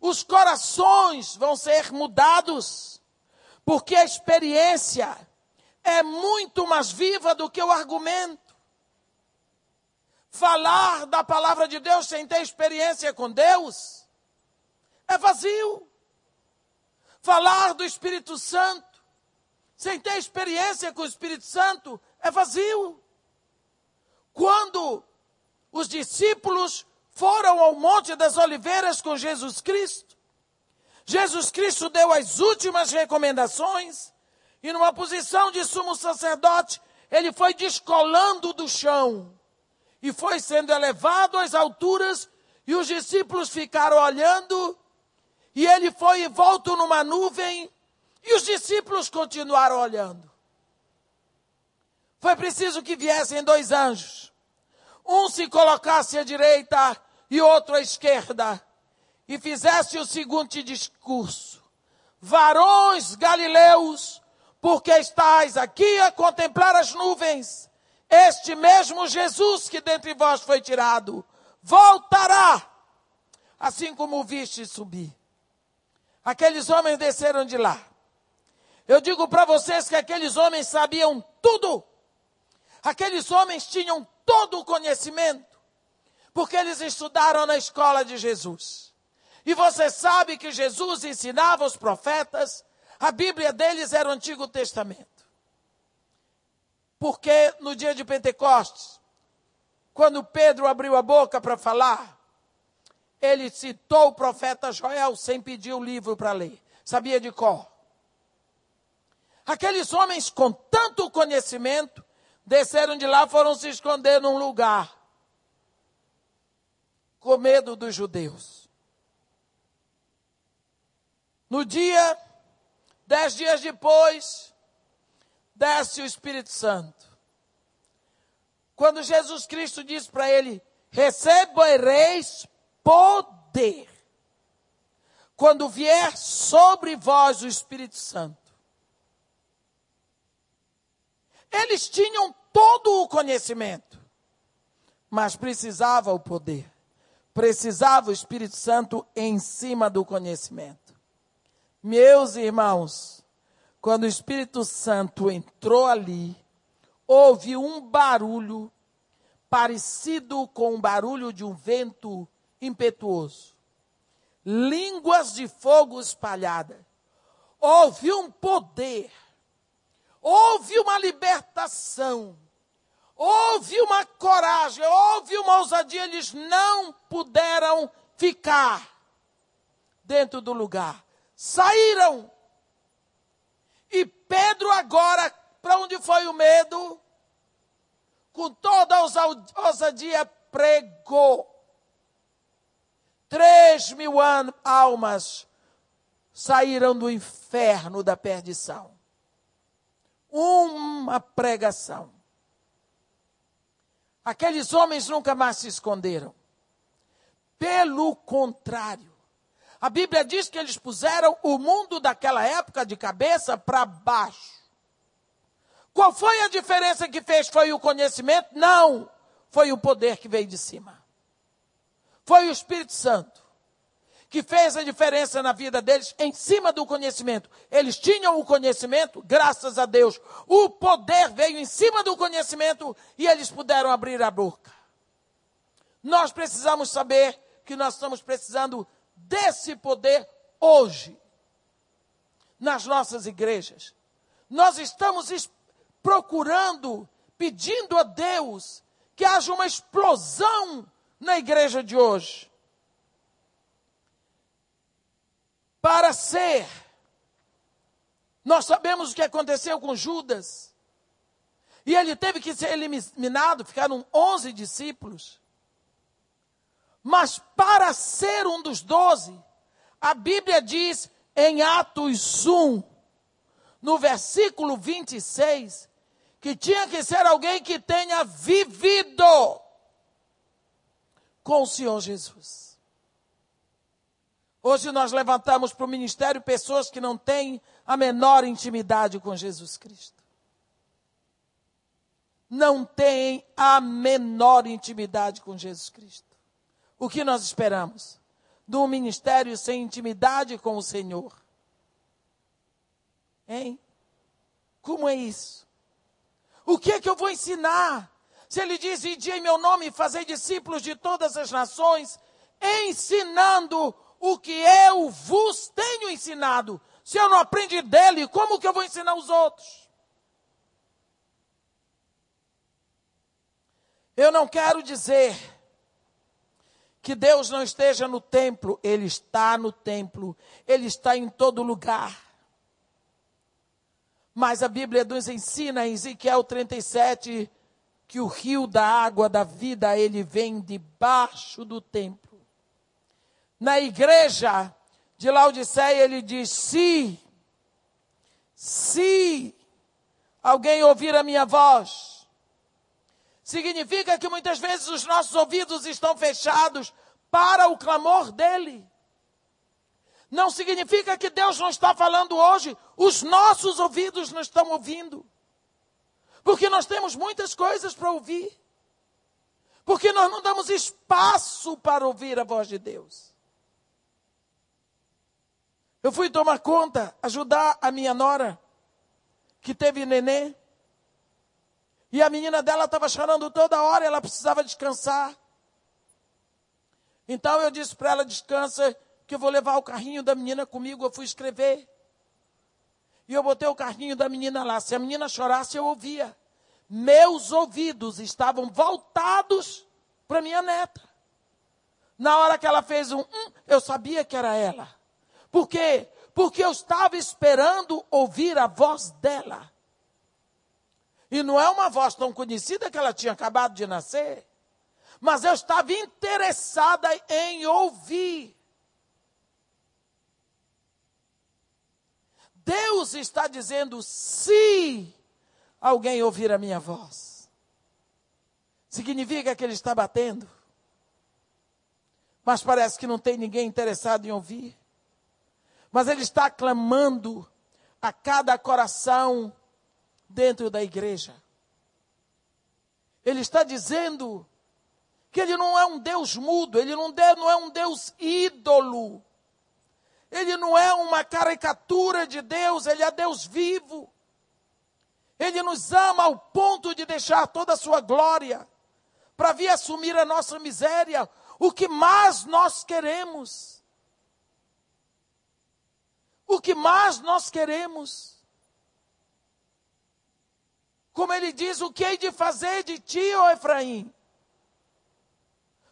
Os corações vão ser mudados, porque a experiência é muito mais viva do que o argumento. Falar da palavra de Deus sem ter experiência com Deus é vazio. Falar do Espírito Santo sem ter experiência com o Espírito Santo é vazio. Quando os discípulos foram ao Monte das Oliveiras com Jesus Cristo, Jesus Cristo deu as últimas recomendações e, numa posição de sumo sacerdote, ele foi descolando do chão e foi sendo elevado às alturas e os discípulos ficaram olhando e ele foi envolto numa nuvem e os discípulos continuaram olhando. Foi preciso que viessem dois anjos. Um se colocasse à direita e outro à esquerda. E fizesse o seguinte discurso: Varões galileus, porque estáis aqui a contemplar as nuvens, este mesmo Jesus que dentre vós foi tirado, voltará, assim como o viste subir. Aqueles homens desceram de lá. Eu digo para vocês que aqueles homens sabiam tudo Aqueles homens tinham todo o conhecimento, porque eles estudaram na escola de Jesus. E você sabe que Jesus ensinava os profetas, a Bíblia deles era o Antigo Testamento. Porque no dia de Pentecostes, quando Pedro abriu a boca para falar, ele citou o profeta Joel sem pedir o livro para ler. Sabia de cor. Aqueles homens com tanto conhecimento desceram de lá, foram se esconder num lugar, com medo dos judeus. No dia, dez dias depois, desce o Espírito Santo. Quando Jesus Cristo diz para ele: recebereis poder. Quando vier sobre vós o Espírito Santo. Eles tinham todo o conhecimento, mas precisava o poder. Precisava o Espírito Santo em cima do conhecimento. Meus irmãos, quando o Espírito Santo entrou ali, houve um barulho, parecido com o barulho de um vento impetuoso. Línguas de fogo espalhadas. Houve um poder. Houve uma libertação. Houve uma coragem. Houve uma ousadia. Eles não puderam ficar dentro do lugar. Saíram. E Pedro agora, para onde foi o medo? Com toda a ousadia, pregou. Três mil almas saíram do inferno da perdição. Uma pregação. Aqueles homens nunca mais se esconderam. Pelo contrário, a Bíblia diz que eles puseram o mundo daquela época de cabeça para baixo. Qual foi a diferença que fez? Foi o conhecimento? Não. Foi o poder que veio de cima. Foi o Espírito Santo que fez a diferença na vida deles em cima do conhecimento. Eles tinham o conhecimento, graças a Deus. O poder veio em cima do conhecimento e eles puderam abrir a boca. Nós precisamos saber que nós estamos precisando desse poder hoje nas nossas igrejas. Nós estamos procurando, pedindo a Deus que haja uma explosão na igreja de hoje. Para ser, nós sabemos o que aconteceu com Judas. E ele teve que ser eliminado, ficaram 11 discípulos. Mas para ser um dos doze, a Bíblia diz em Atos 1, no versículo 26, que tinha que ser alguém que tenha vivido com o Senhor Jesus. Hoje nós levantamos para o ministério pessoas que não têm a menor intimidade com Jesus Cristo. Não têm a menor intimidade com Jesus Cristo. O que nós esperamos? De um ministério sem intimidade com o Senhor. Hein? Como é isso? O que é que eu vou ensinar? Se ele diz, ide em meu nome e fazer discípulos de todas as nações, ensinando o que eu vos tenho ensinado. Se eu não aprendi dele, como que eu vou ensinar os outros? Eu não quero dizer que Deus não esteja no templo, Ele está no templo, Ele está em todo lugar. Mas a Bíblia nos ensina em Ezequiel 37, que o rio da água da vida, ele vem debaixo do templo. Na igreja de Laodiceia, ele diz: se, se alguém ouvir a minha voz, significa que muitas vezes os nossos ouvidos estão fechados para o clamor dele. Não significa que Deus não está falando hoje, os nossos ouvidos não estão ouvindo. Porque nós temos muitas coisas para ouvir. Porque nós não damos espaço para ouvir a voz de Deus. Eu fui tomar conta, ajudar a minha nora, que teve nenê. E a menina dela estava chorando toda hora, ela precisava descansar. Então eu disse para ela: descansa, que eu vou levar o carrinho da menina comigo. Eu fui escrever. E eu botei o carrinho da menina lá. Se a menina chorasse, eu ouvia. Meus ouvidos estavam voltados para minha neta. Na hora que ela fez um hum, eu sabia que era ela. Por quê? Porque eu estava esperando ouvir a voz dela. E não é uma voz tão conhecida que ela tinha acabado de nascer. Mas eu estava interessada em ouvir. Deus está dizendo: se alguém ouvir a minha voz, significa que ele está batendo. Mas parece que não tem ninguém interessado em ouvir. Mas ele está clamando a cada coração dentro da igreja. Ele está dizendo que ele não é um Deus mudo, ele não é um Deus ídolo. Ele não é uma caricatura de Deus, ele é Deus vivo. Ele nos ama ao ponto de deixar toda a sua glória para vir assumir a nossa miséria. O que mais nós queremos? O que mais nós queremos? Como ele diz, o que hei de fazer de ti, ó Efraim?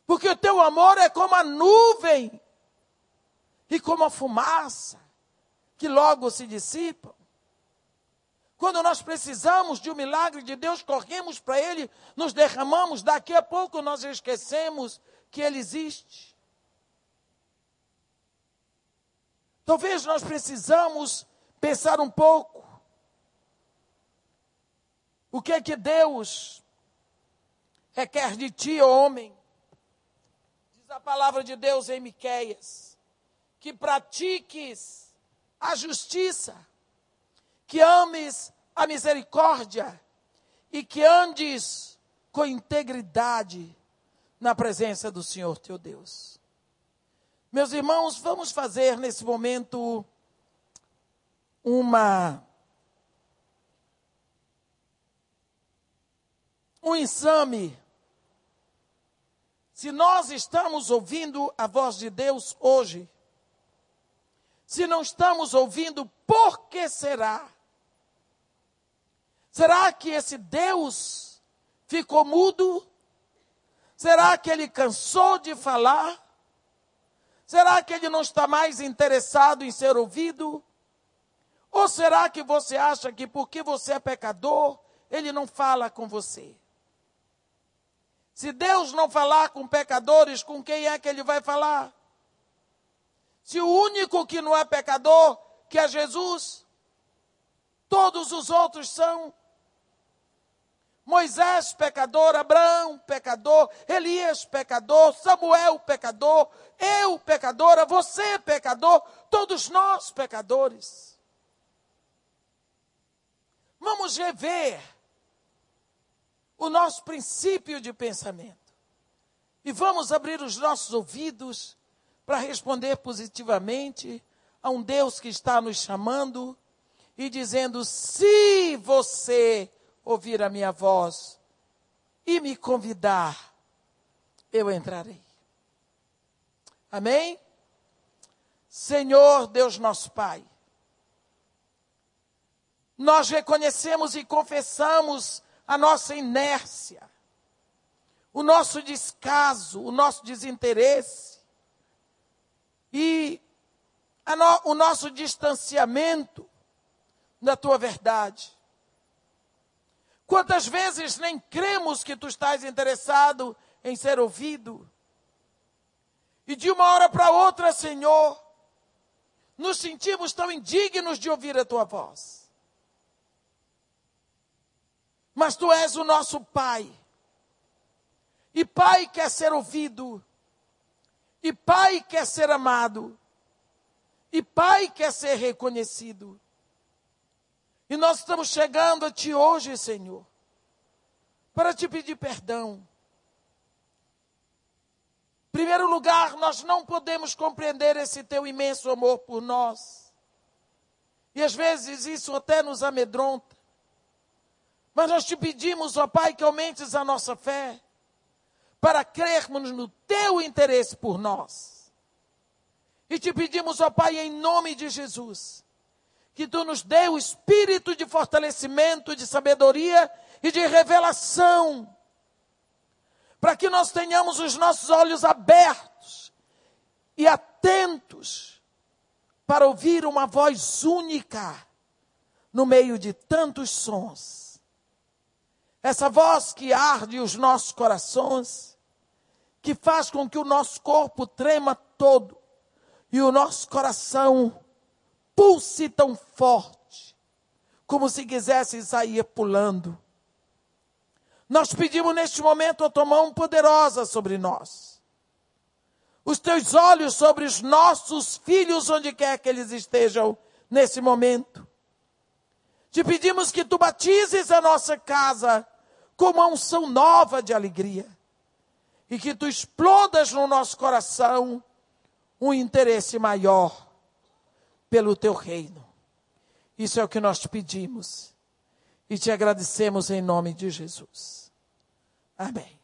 Porque o teu amor é como a nuvem e como a fumaça, que logo se dissipam. Quando nós precisamos de um milagre de Deus, corremos para Ele, nos derramamos, daqui a pouco nós esquecemos que Ele existe. Talvez nós precisamos pensar um pouco. O que é que Deus requer de ti, homem? Diz a palavra de Deus em Miqueias, que pratiques a justiça, que ames a misericórdia e que andes com integridade na presença do Senhor teu Deus. Meus irmãos, vamos fazer nesse momento uma um exame. Se nós estamos ouvindo a voz de Deus hoje, se não estamos ouvindo, por que será? Será que esse Deus ficou mudo? Será que ele cansou de falar? Será que ele não está mais interessado em ser ouvido? Ou será que você acha que porque você é pecador, ele não fala com você? Se Deus não falar com pecadores, com quem é que ele vai falar? Se o único que não é pecador, que é Jesus, todos os outros são. Moisés, pecador, Abraão, pecador, Elias, pecador, Samuel, pecador, eu, pecadora, você, pecador, todos nós, pecadores. Vamos rever o nosso princípio de pensamento e vamos abrir os nossos ouvidos para responder positivamente a um Deus que está nos chamando e dizendo: se você ouvir a minha voz e me convidar, eu entrarei. Amém? Senhor Deus nosso Pai, nós reconhecemos e confessamos a nossa inércia, o nosso descaso, o nosso desinteresse, e no, o nosso distanciamento da tua verdade. Quantas vezes nem cremos que tu estás interessado em ser ouvido? E de uma hora para outra, Senhor, nos sentimos tão indignos de ouvir a tua voz. Mas tu és o nosso Pai. E Pai quer ser ouvido. E pai quer ser amado. E pai quer ser reconhecido. E nós estamos chegando a ti hoje, Senhor, para te pedir perdão. Em primeiro lugar, nós não podemos compreender esse teu imenso amor por nós. E às vezes isso até nos amedronta. Mas nós te pedimos, ó Pai, que aumentes a nossa fé para crermos no teu interesse por nós. E te pedimos, ó Pai, em nome de Jesus, que tu nos dê o espírito de fortalecimento, de sabedoria e de revelação, para que nós tenhamos os nossos olhos abertos e atentos para ouvir uma voz única no meio de tantos sons. Essa voz que arde os nossos corações, que faz com que o nosso corpo trema todo e o nosso coração pulse tão forte, como se quisesse sair pulando. Nós pedimos neste momento a tua mão poderosa sobre nós. Os teus olhos sobre os nossos filhos, onde quer que eles estejam nesse momento. Te pedimos que tu batizes a nossa casa com uma unção nova de alegria. E que tu explodas no nosso coração um interesse maior pelo teu reino. Isso é o que nós te pedimos. E te agradecemos em nome de Jesus. Amém.